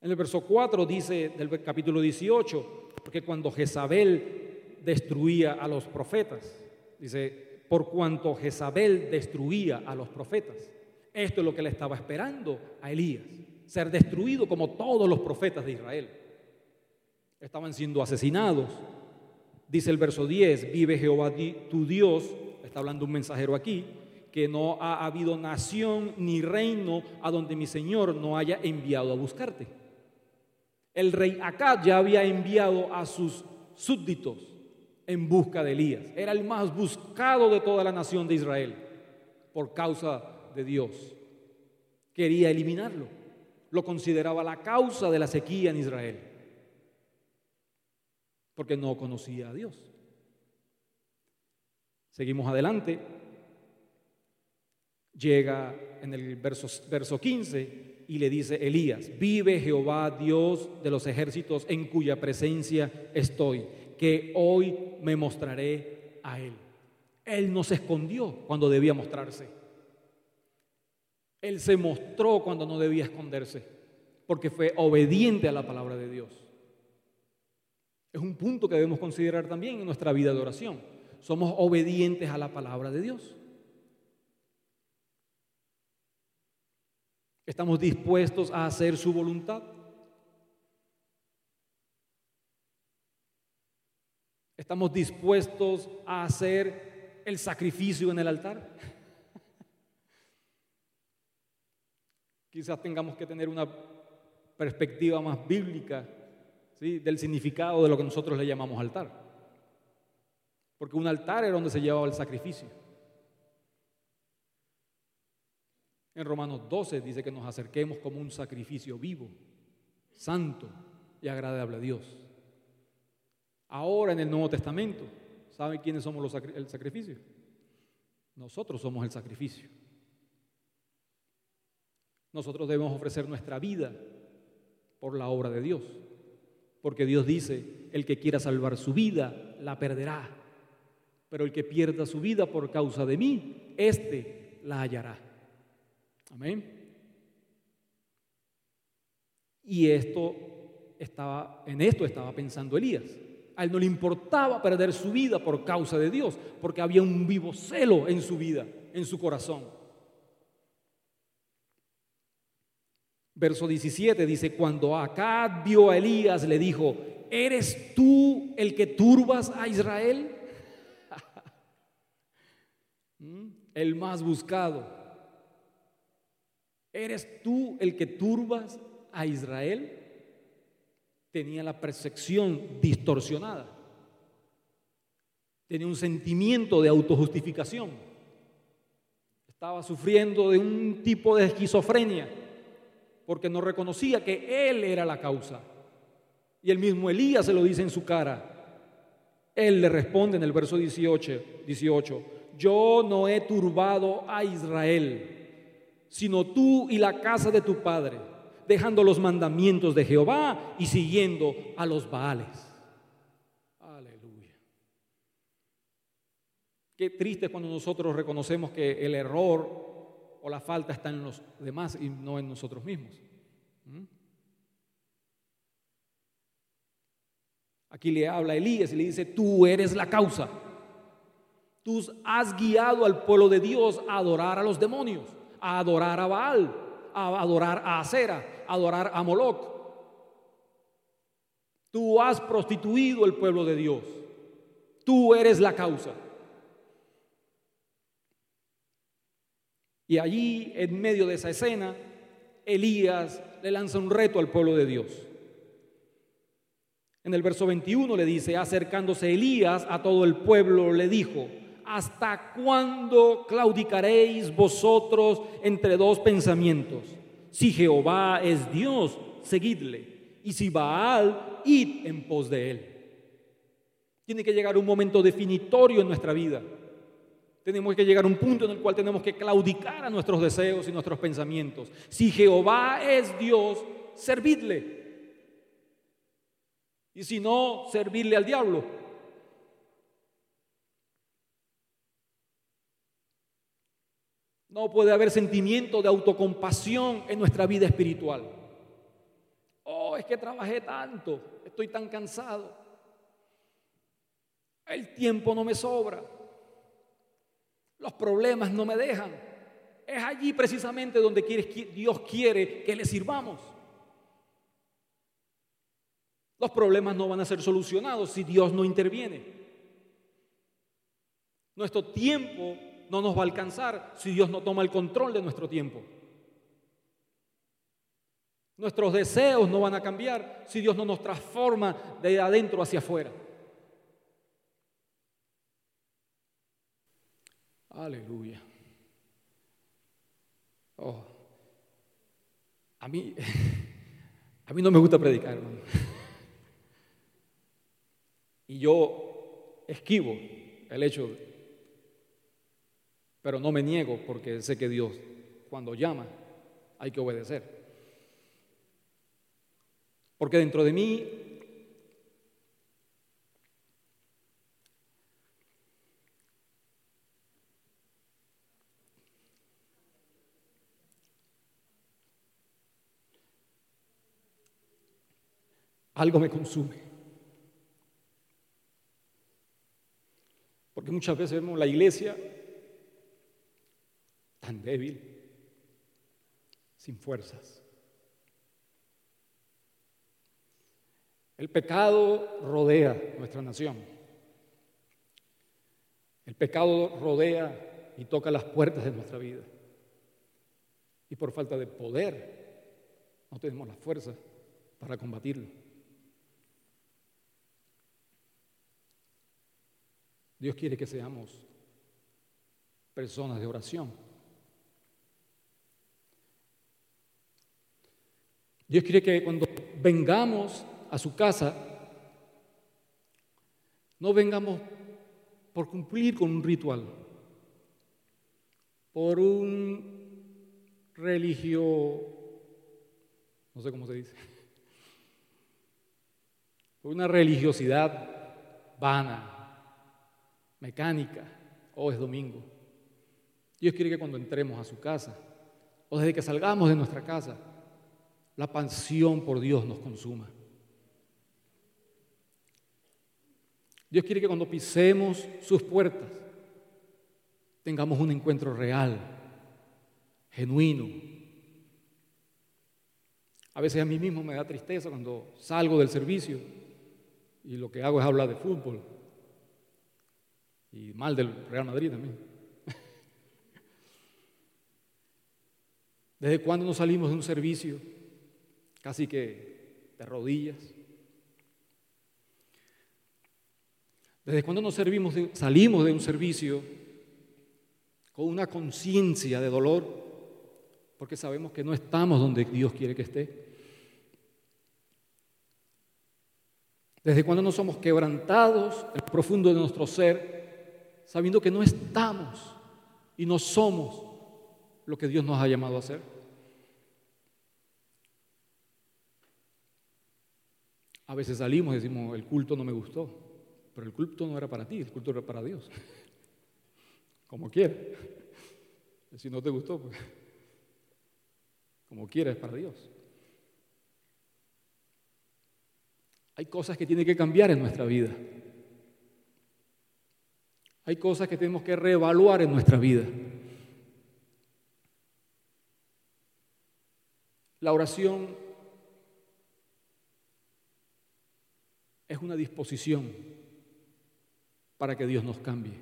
En el verso 4 dice del capítulo 18, porque cuando Jezabel destruía a los profetas, dice, por cuanto Jezabel destruía a los profetas. Esto es lo que le estaba esperando a Elías. ser destruido como todos los profetas de Israel. Estaban siendo asesinados. Dice el verso 10, vive Jehová tu Dios, está hablando un mensajero aquí, que no ha habido nación ni reino a donde mi Señor no haya enviado a buscarte. El rey Acab ya había enviado a sus súbditos en busca de Elías. Era el más buscado de toda la nación de Israel por causa de Dios. Quería eliminarlo. Lo consideraba la causa de la sequía en Israel. Porque no conocía a Dios. Seguimos adelante. Llega en el verso, verso 15 y le dice Elías, vive Jehová Dios de los ejércitos en cuya presencia estoy, que hoy me mostraré a él. Él no se escondió cuando debía mostrarse. Él se mostró cuando no debía esconderse, porque fue obediente a la palabra de Dios. Es un punto que debemos considerar también en nuestra vida de oración. Somos obedientes a la palabra de Dios. ¿Estamos dispuestos a hacer su voluntad? ¿Estamos dispuestos a hacer el sacrificio en el altar? Quizás tengamos que tener una perspectiva más bíblica ¿sí? del significado de lo que nosotros le llamamos altar. Porque un altar era donde se llevaba el sacrificio. En Romanos 12 dice que nos acerquemos como un sacrificio vivo, santo y agradable a Dios. Ahora en el Nuevo Testamento, ¿saben quiénes somos los, el sacrificio? Nosotros somos el sacrificio. Nosotros debemos ofrecer nuestra vida por la obra de Dios. Porque Dios dice, el que quiera salvar su vida, la perderá. Pero el que pierda su vida por causa de mí, éste la hallará. Amén. Y esto estaba, en esto estaba pensando Elías. A él no le importaba perder su vida por causa de Dios, porque había un vivo celo en su vida, en su corazón. Verso 17 dice, cuando Acab vio a Elías, le dijo, ¿eres tú el que turbas a Israel? ¿Mm? el más buscado. ¿Eres tú el que turbas a Israel? Tenía la percepción distorsionada. Tenía un sentimiento de autojustificación. Estaba sufriendo de un tipo de esquizofrenia porque no reconocía que él era la causa. Y el mismo Elías se lo dice en su cara. Él le responde en el verso 18, 18, yo no he turbado a Israel, sino tú y la casa de tu padre, dejando los mandamientos de Jehová y siguiendo a los Baales. Aleluya. Qué triste cuando nosotros reconocemos que el error o la falta está en los demás y no en nosotros mismos. ¿Mm? Aquí le habla Elías y le dice, tú eres la causa. Tú has guiado al pueblo de Dios a adorar a los demonios, a adorar a Baal, a adorar a Acera, adorar a Moloch. Tú has prostituido el pueblo de Dios. Tú eres la causa. Y allí, en medio de esa escena, Elías le lanza un reto al pueblo de Dios. En el verso 21 le dice, acercándose Elías a todo el pueblo, le dijo, ¿hasta cuándo claudicaréis vosotros entre dos pensamientos? Si Jehová es Dios, seguidle, y si Baal, id en pos de él. Tiene que llegar un momento definitorio en nuestra vida tenemos que llegar a un punto en el cual tenemos que claudicar a nuestros deseos y nuestros pensamientos. Si Jehová es Dios, servidle. Y si no, servirle al diablo. No puede haber sentimiento de autocompasión en nuestra vida espiritual. Oh, es que trabajé tanto, estoy tan cansado. El tiempo no me sobra. Los problemas no me dejan. Es allí precisamente donde Dios quiere que le sirvamos. Los problemas no van a ser solucionados si Dios no interviene. Nuestro tiempo no nos va a alcanzar si Dios no toma el control de nuestro tiempo. Nuestros deseos no van a cambiar si Dios no nos transforma de adentro hacia afuera. Aleluya. Oh. A mí, a mí no me gusta predicar, hermano. Y yo esquivo el hecho, pero no me niego porque sé que Dios, cuando llama, hay que obedecer. Porque dentro de mí algo me consume. Porque muchas veces vemos la iglesia tan débil, sin fuerzas. El pecado rodea nuestra nación. El pecado rodea y toca las puertas de nuestra vida. Y por falta de poder, no tenemos la fuerza para combatirlo. Dios quiere que seamos personas de oración. Dios quiere que cuando vengamos a su casa, no vengamos por cumplir con un ritual, por un religio, no sé cómo se dice, por una religiosidad vana, mecánica, o es domingo. Dios quiere que cuando entremos a su casa, o desde que salgamos de nuestra casa, la pasión por Dios nos consuma. Dios quiere que cuando pisemos sus puertas tengamos un encuentro real, genuino. A veces a mí mismo me da tristeza cuando salgo del servicio y lo que hago es hablar de fútbol y mal del Real Madrid también. ¿Desde cuándo no salimos de un servicio casi que de rodillas? ¿Desde cuándo nos servimos salimos de un servicio con una conciencia de dolor? Porque sabemos que no estamos donde Dios quiere que esté. ¿Desde cuándo no somos quebrantados en el profundo de nuestro ser, sabiendo que no estamos y no somos lo que Dios nos ha llamado a ser? A veces salimos y decimos, el culto no me gustó. Pero el culto no era para ti, el culto era para Dios. Como quieras. Si no te gustó, pues como quieras, es para Dios. Hay cosas que tienen que cambiar en nuestra vida. Hay cosas que tenemos que reevaluar en nuestra vida. La oración es una disposición para que Dios nos cambie.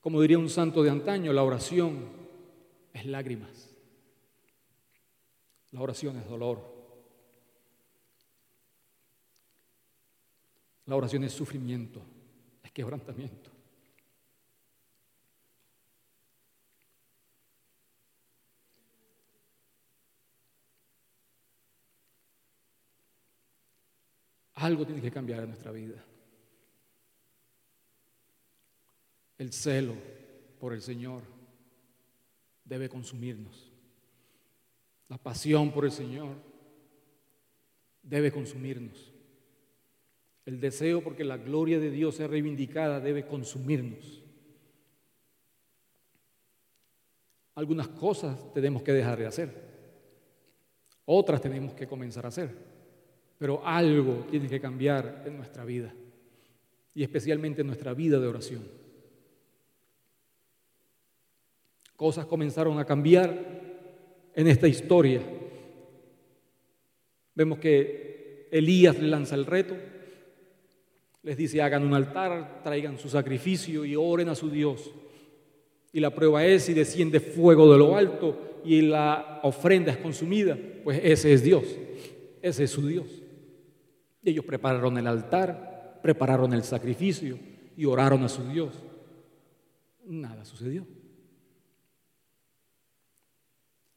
Como diría un santo de antaño, la oración es lágrimas. La oración es dolor. La oración es sufrimiento, es quebrantamiento. Algo tiene que cambiar en nuestra vida. El celo por el Señor debe consumirnos. La pasión por el Señor debe consumirnos. El deseo porque la gloria de Dios sea reivindicada debe consumirnos. Algunas cosas tenemos que dejar de hacer. Otras tenemos que comenzar a hacer. Pero algo tiene que cambiar en nuestra vida. Y especialmente en nuestra vida de oración. Cosas comenzaron a cambiar en esta historia. Vemos que Elías le lanza el reto, les dice hagan un altar, traigan su sacrificio y oren a su Dios. Y la prueba es si desciende fuego de lo alto y la ofrenda es consumida, pues ese es Dios, ese es su Dios. Ellos prepararon el altar, prepararon el sacrificio y oraron a su Dios. Nada sucedió.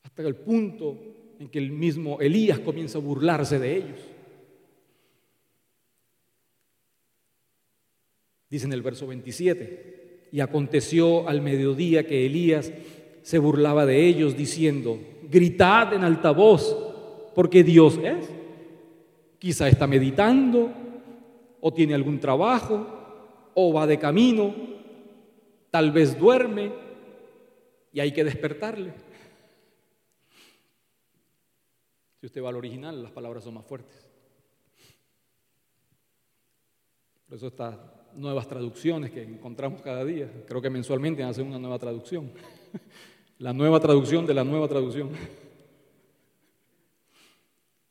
Hasta el punto en que el mismo Elías comienza a burlarse de ellos. Dice en el verso 27, y aconteció al mediodía que Elías se burlaba de ellos diciendo, gritad en alta voz, porque Dios es. Quizá está meditando, o tiene algún trabajo, o va de camino, tal vez duerme, y hay que despertarle. Si usted va al original, las palabras son más fuertes. Por eso estas nuevas traducciones que encontramos cada día, creo que mensualmente hacen una nueva traducción. La nueva traducción de la nueva traducción.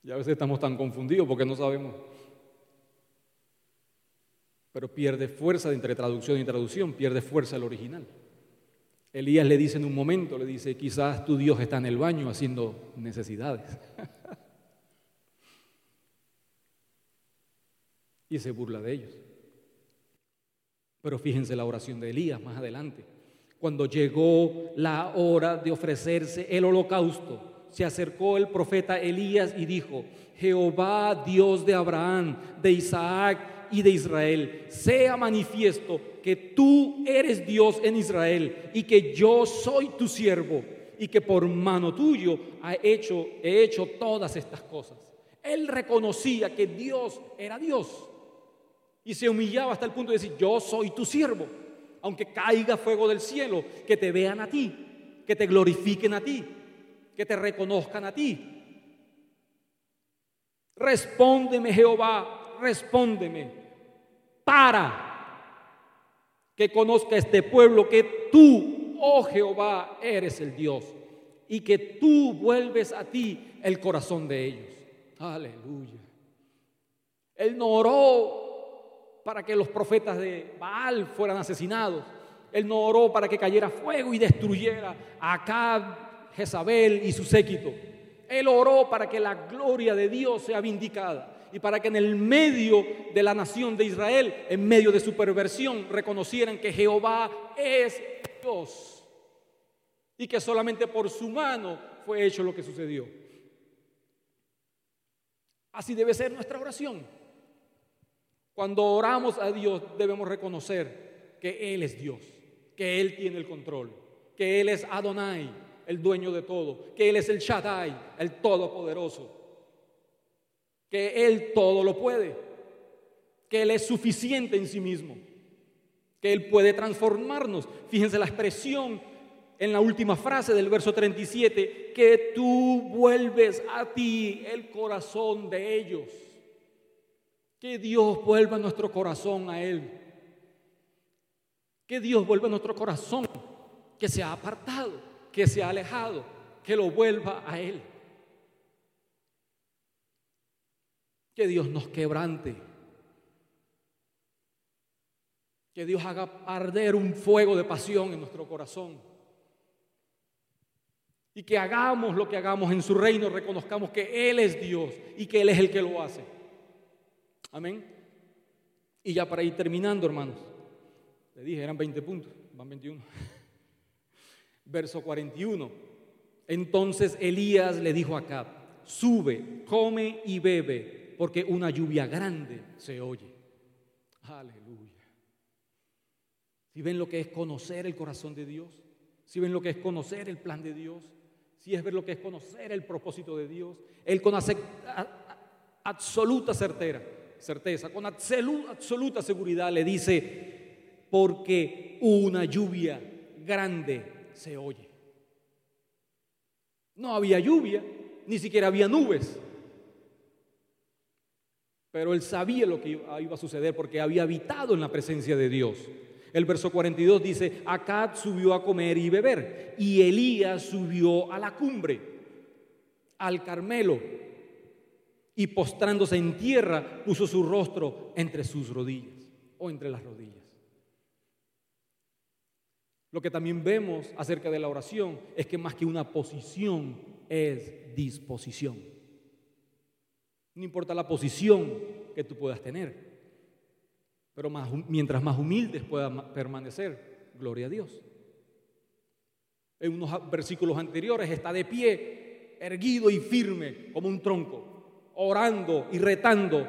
Y a veces estamos tan confundidos porque no sabemos. Pero pierde fuerza entre traducción y traducción, pierde fuerza el original. Elías le dice en un momento, le dice, quizás tu Dios está en el baño haciendo necesidades. y se burla de ellos. Pero fíjense la oración de Elías más adelante. Cuando llegó la hora de ofrecerse el holocausto, se acercó el profeta Elías y dijo, Jehová Dios de Abraham, de Isaac y de Israel, sea manifiesto que tú eres Dios en Israel y que yo soy tu siervo y que por mano tuyo he hecho, he hecho todas estas cosas. Él reconocía que Dios era Dios y se humillaba hasta el punto de decir, yo soy tu siervo, aunque caiga fuego del cielo, que te vean a ti, que te glorifiquen a ti, que te reconozcan a ti. Respóndeme Jehová respóndeme para que conozca este pueblo que tú, oh Jehová, eres el Dios y que tú vuelves a ti el corazón de ellos. Aleluya. Él no oró para que los profetas de Baal fueran asesinados. Él no oró para que cayera fuego y destruyera a Acab, Jezabel y su séquito. Él oró para que la gloria de Dios sea vindicada y para que en el medio de la nación de Israel, en medio de su perversión, reconocieran que Jehová es Dios y que solamente por su mano fue hecho lo que sucedió. Así debe ser nuestra oración. Cuando oramos a Dios debemos reconocer que Él es Dios, que Él tiene el control, que Él es Adonai, el dueño de todo, que Él es el Shaddai, el Todopoderoso, que Él todo lo puede, que Él es suficiente en sí mismo, que Él puede transformarnos. Fíjense la expresión en la última frase del verso 37, que tú vuelves a ti el corazón de ellos. Que Dios vuelva nuestro corazón a Él. Que Dios vuelva nuestro corazón que se ha apartado, que se ha alejado, que lo vuelva a Él. Que Dios nos quebrante. Que Dios haga arder un fuego de pasión en nuestro corazón. Y que hagamos lo que hagamos en su reino, reconozcamos que Él es Dios y que Él es el que lo hace. Amén. Y ya para ir terminando, hermanos. Le dije, eran 20 puntos, van 21. Verso 41. Entonces Elías le dijo a Acab, sube, come y bebe porque una lluvia grande se oye. Aleluya. Si ven lo que es conocer el corazón de Dios, si ven lo que es conocer el plan de Dios, si es ver lo que es conocer el propósito de Dios, Él con absoluta certera, certeza, con absoluta seguridad le dice, porque una lluvia grande se oye. No había lluvia, ni siquiera había nubes, pero él sabía lo que iba a suceder porque había habitado en la presencia de Dios. El verso 42 dice, Acad subió a comer y beber, y Elías subió a la cumbre, al Carmelo, y postrándose en tierra puso su rostro entre sus rodillas o entre las rodillas. Lo que también vemos acerca de la oración es que más que una posición es disposición. No importa la posición que tú puedas tener, pero mientras más humildes puedas permanecer, gloria a Dios. En unos versículos anteriores está de pie, erguido y firme como un tronco, orando y retando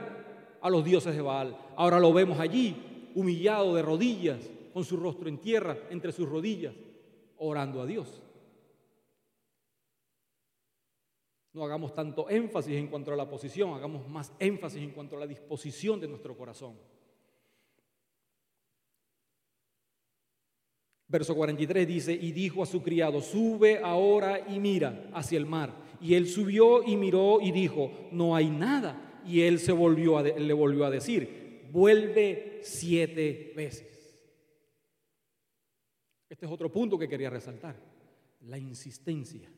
a los dioses de Baal. Ahora lo vemos allí, humillado de rodillas, con su rostro en tierra, entre sus rodillas, orando a Dios. No hagamos tanto énfasis en cuanto a la posición, hagamos más énfasis en cuanto a la disposición de nuestro corazón. Verso 43 dice, y dijo a su criado, sube ahora y mira hacia el mar. Y él subió y miró y dijo, no hay nada. Y él se volvió le volvió a decir, vuelve siete veces. Este es otro punto que quería resaltar. La insistencia,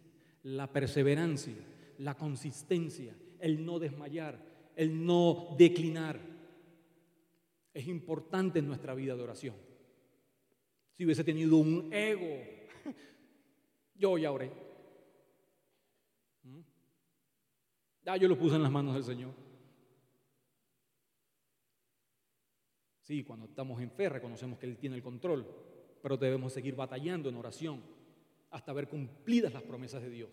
la perseverancia, la consistencia, el no desmayar, el no declinar. Es importante en nuestra vida de oración. Si hubiese tenido un ego, yo ya oré. ¿Mm? Ya yo lo puse en las manos del Señor. Sí, cuando estamos en fe reconocemos que Él tiene el control pero debemos seguir batallando en oración hasta ver cumplidas las promesas de Dios.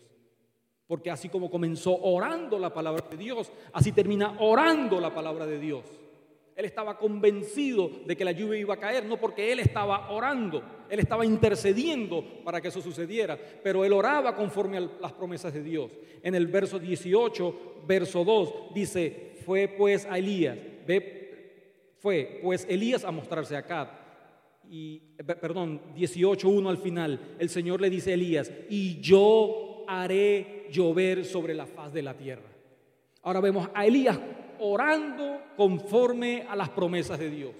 Porque así como comenzó orando la palabra de Dios, así termina orando la palabra de Dios. Él estaba convencido de que la lluvia iba a caer, no porque él estaba orando, él estaba intercediendo para que eso sucediera, pero él oraba conforme a las promesas de Dios. En el verso 18, verso 2, dice, fue pues a Elías, ve, fue pues Elías a mostrarse acá y, perdón, 18.1 al final, el Señor le dice a Elías, y yo haré llover sobre la faz de la tierra. Ahora vemos a Elías orando conforme a las promesas de Dios,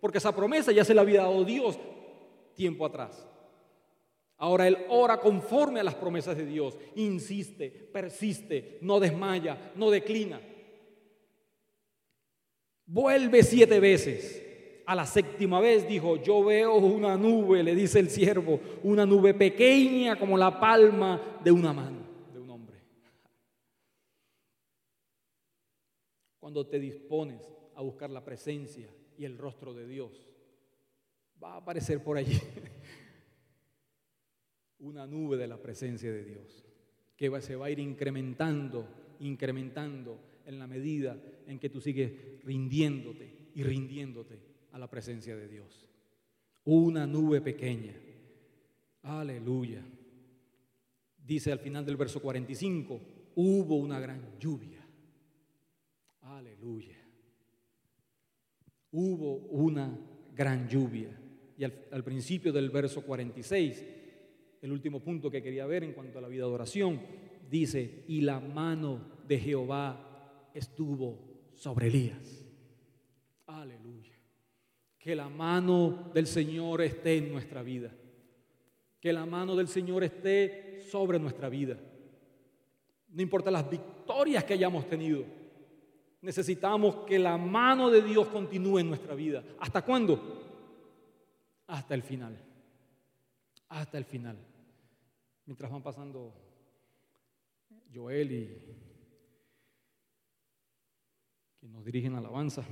porque esa promesa ya se la había dado Dios tiempo atrás. Ahora él ora conforme a las promesas de Dios, insiste, persiste, no desmaya, no declina. Vuelve siete veces a la séptima vez dijo, yo veo una nube, le dice el siervo, una nube pequeña como la palma de una mano de un hombre. Cuando te dispones a buscar la presencia y el rostro de Dios, va a aparecer por allí una nube de la presencia de Dios, que se va a ir incrementando, incrementando en la medida en que tú sigues rindiéndote y rindiéndote a la presencia de Dios. Una nube pequeña. Aleluya. Dice al final del verso 45, hubo una gran lluvia. Aleluya. Hubo una gran lluvia. Y al, principio del verso 46, el último punto que quería ver en cuanto a la vida de oración, dice, y la mano de Jehová estuvo sobre Elías. Aleluya que la mano del Señor esté en nuestra vida. Que la mano del Señor esté sobre nuestra vida. No importa las victorias que hayamos tenido. Necesitamos que la mano de Dios continúe en nuestra vida. ¿Hasta cuándo? Hasta el final. Hasta el final. Mientras van pasando Joel y que nos dirigen alabanza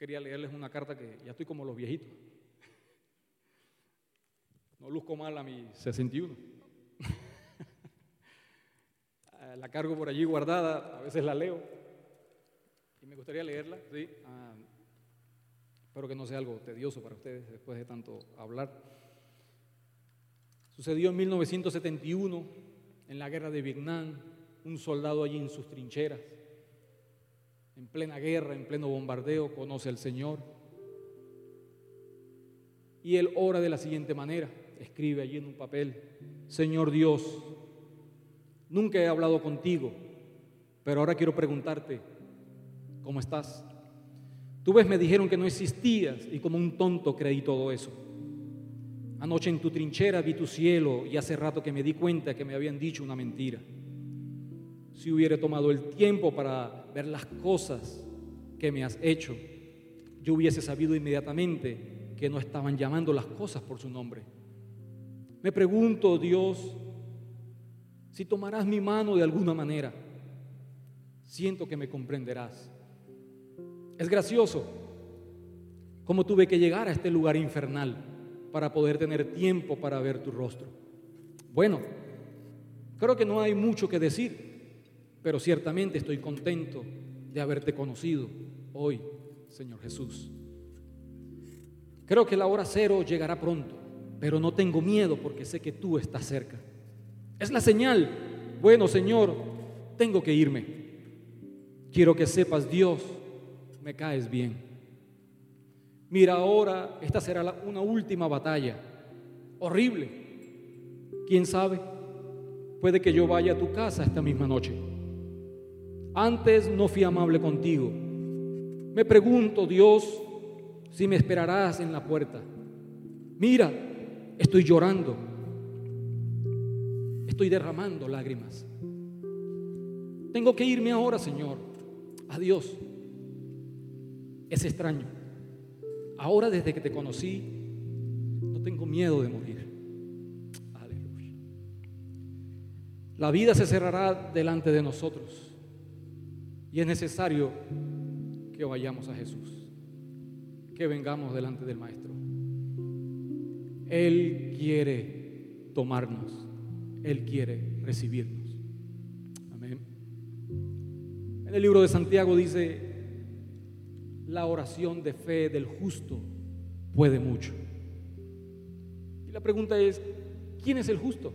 quería leerles una carta que ya estoy como los viejitos. No luzco mal a mi 61. la cargo por allí guardada, a veces la leo. Y me gustaría leerla, ¿sí? Ah, espero que no sea algo tedioso para ustedes después de tanto hablar. Sucedió en 1971, en la guerra de Vietnam, un soldado allí en sus trincheras en plena guerra, en pleno bombardeo, conoce al Señor. Y él ora de la siguiente manera, escribe allí en un papel, Señor Dios, nunca he hablado contigo, pero ahora quiero preguntarte, ¿cómo estás? Tú ves, me dijeron que no existías y como un tonto creí todo eso. Anoche en tu trinchera vi tu cielo y hace rato que me di cuenta que me habían dicho una mentira. Si hubiera tomado el tiempo para ver las cosas que me has hecho, yo hubiese sabido inmediatamente que no estaban llamando las cosas por su nombre. Me pregunto, Dios, si tomarás mi mano de alguna manera, siento que me comprenderás. Es gracioso cómo tuve que llegar a este lugar infernal para poder tener tiempo para ver tu rostro. Bueno, creo que no hay mucho que decir, pero ciertamente estoy contento de haberte conocido hoy, Señor Jesús. Creo que la hora cero llegará pronto, pero no tengo miedo porque sé que tú estás cerca. Es la señal. Bueno, Señor, tengo que irme. Quiero que sepas, Dios, me caes bien. Mira, ahora esta será una última batalla. Horrible. ¿Quién sabe? Puede que yo vaya a tu casa esta misma noche. Antes no fui amable contigo. Me pregunto, Dios, si me esperarás en la puerta. Mira, estoy llorando. Estoy derramando lágrimas. Tengo que irme ahora, Señor. Adiós es extraño. Ahora desde que te conocí, no tengo miedo de morir. La vida se cerrará delante de nosotros y es necesario que vayamos a Jesús, que vengamos delante del Maestro. Él quiere tomarnos, Él quiere recibirnos. Amén. En el libro de Santiago dice, la oración de fe del justo puede mucho. Y la pregunta es, ¿quién es el justo?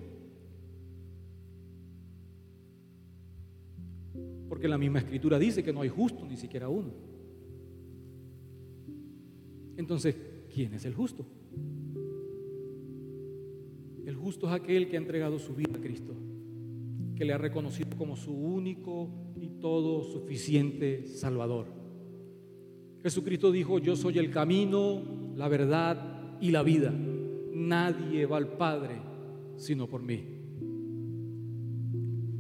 Porque la misma escritura dice que no hay justo ni siquiera uno. Entonces, ¿quién es el justo? El justo es aquel que ha entregado su vida a Cristo, que le ha reconocido como su único y todo suficiente Salvador. Jesucristo dijo, yo soy el camino, la verdad y la vida. Nadie va al Padre sino por mí.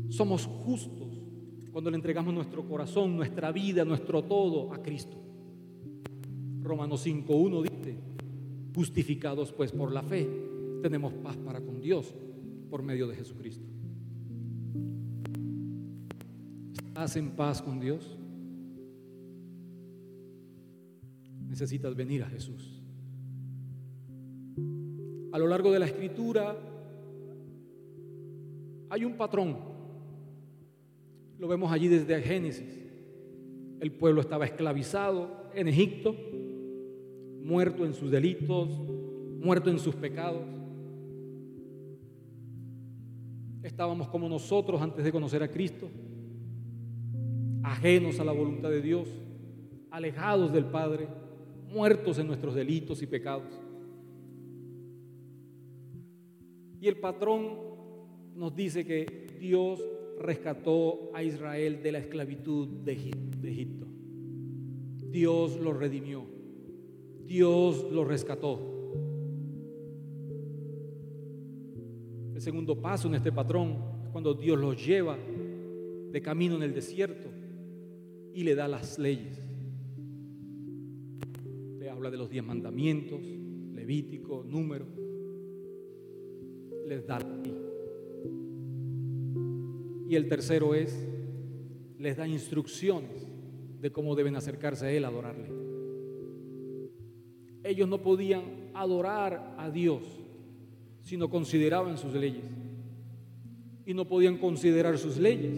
Somos justos cuando le entregamos nuestro corazón, nuestra vida, nuestro todo a Cristo. Romanos 5.1 dice, justificados pues por la fe, tenemos paz para con Dios por medio de Jesucristo. ¿Estás en paz con Dios? necesitas venir a Jesús. A lo largo de la escritura hay un patrón. Lo vemos allí desde Génesis. El pueblo estaba esclavizado en Egipto, muerto en sus delitos, muerto en sus pecados. Estábamos como nosotros antes de conocer a Cristo, ajenos a la voluntad de Dios, alejados del Padre muertos en nuestros delitos y pecados. Y el patrón nos dice que Dios rescató a Israel de la esclavitud de Egipto. Dios lo redimió. Dios lo rescató. El segundo paso en este patrón es cuando Dios los lleva de camino en el desierto y le da las leyes habla de los diez mandamientos, Levítico, número, les da la Y el tercero es, les da instrucciones de cómo deben acercarse a Él adorarle. Ellos no podían adorar a Dios si no consideraban sus leyes. Y no podían considerar sus leyes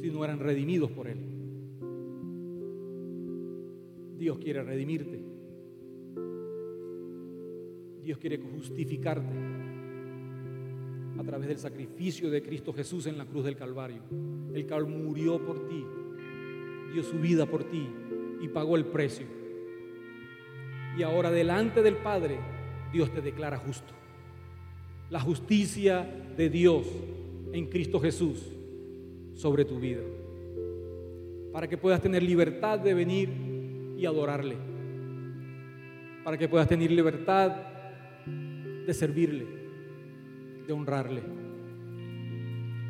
si no eran redimidos por Él. Dios quiere redimirte. Dios quiere justificarte a través del sacrificio de Cristo Jesús en la cruz del Calvario. El cual murió por ti, dio su vida por ti y pagó el precio. Y ahora delante del Padre, Dios te declara justo. La justicia de Dios en Cristo Jesús sobre tu vida. Para que puedas tener libertad de venir y adorarle, para que puedas tener libertad de servirle, honrarle.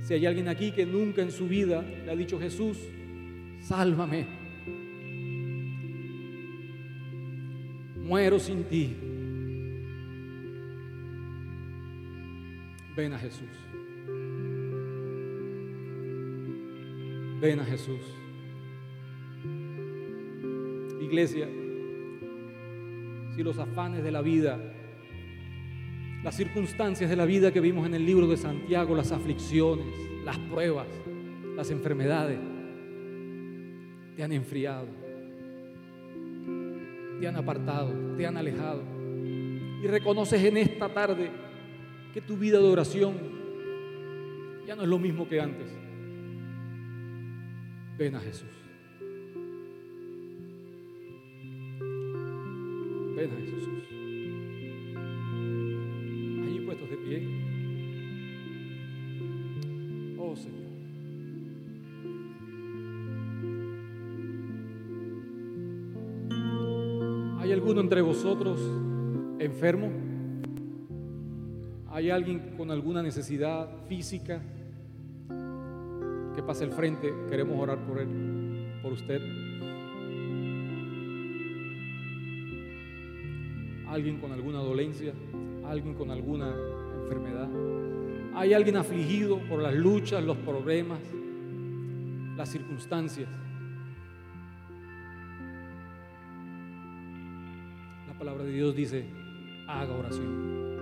Si hay alguien aquí que nunca en su vida le ha dicho Jesús, sálvame, muero sin ti. Ven a Jesús. Ven a Jesús. Iglesia, si los afanes de la vida, las circunstancias de la vida que vimos en el libro de Santiago, las aflicciones, las pruebas, las enfermedades, te han enfriado, te han apartado, te han alejado. Y reconoces en esta tarde que tu vida de oración ya no es lo mismo que antes. Ven a Jesús. Ven a Jesús. Oh Señor. ¿Hay alguno entre vosotros enfermo? ¿Hay alguien con alguna necesidad física? Que pase al frente, queremos orar por él, por usted. Alguien con alguna dolencia, alguien con alguna Hay alguien afligido por las luchas, los problemas, las circunstancias. La palabra de Dios dice, haga oración.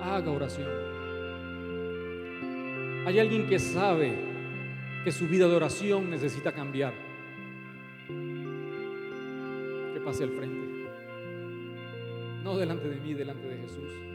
Haga oración. Hay alguien que sabe que su vida de oración necesita cambiar. Que pase al frente. No delante de mí, delante de Jesús.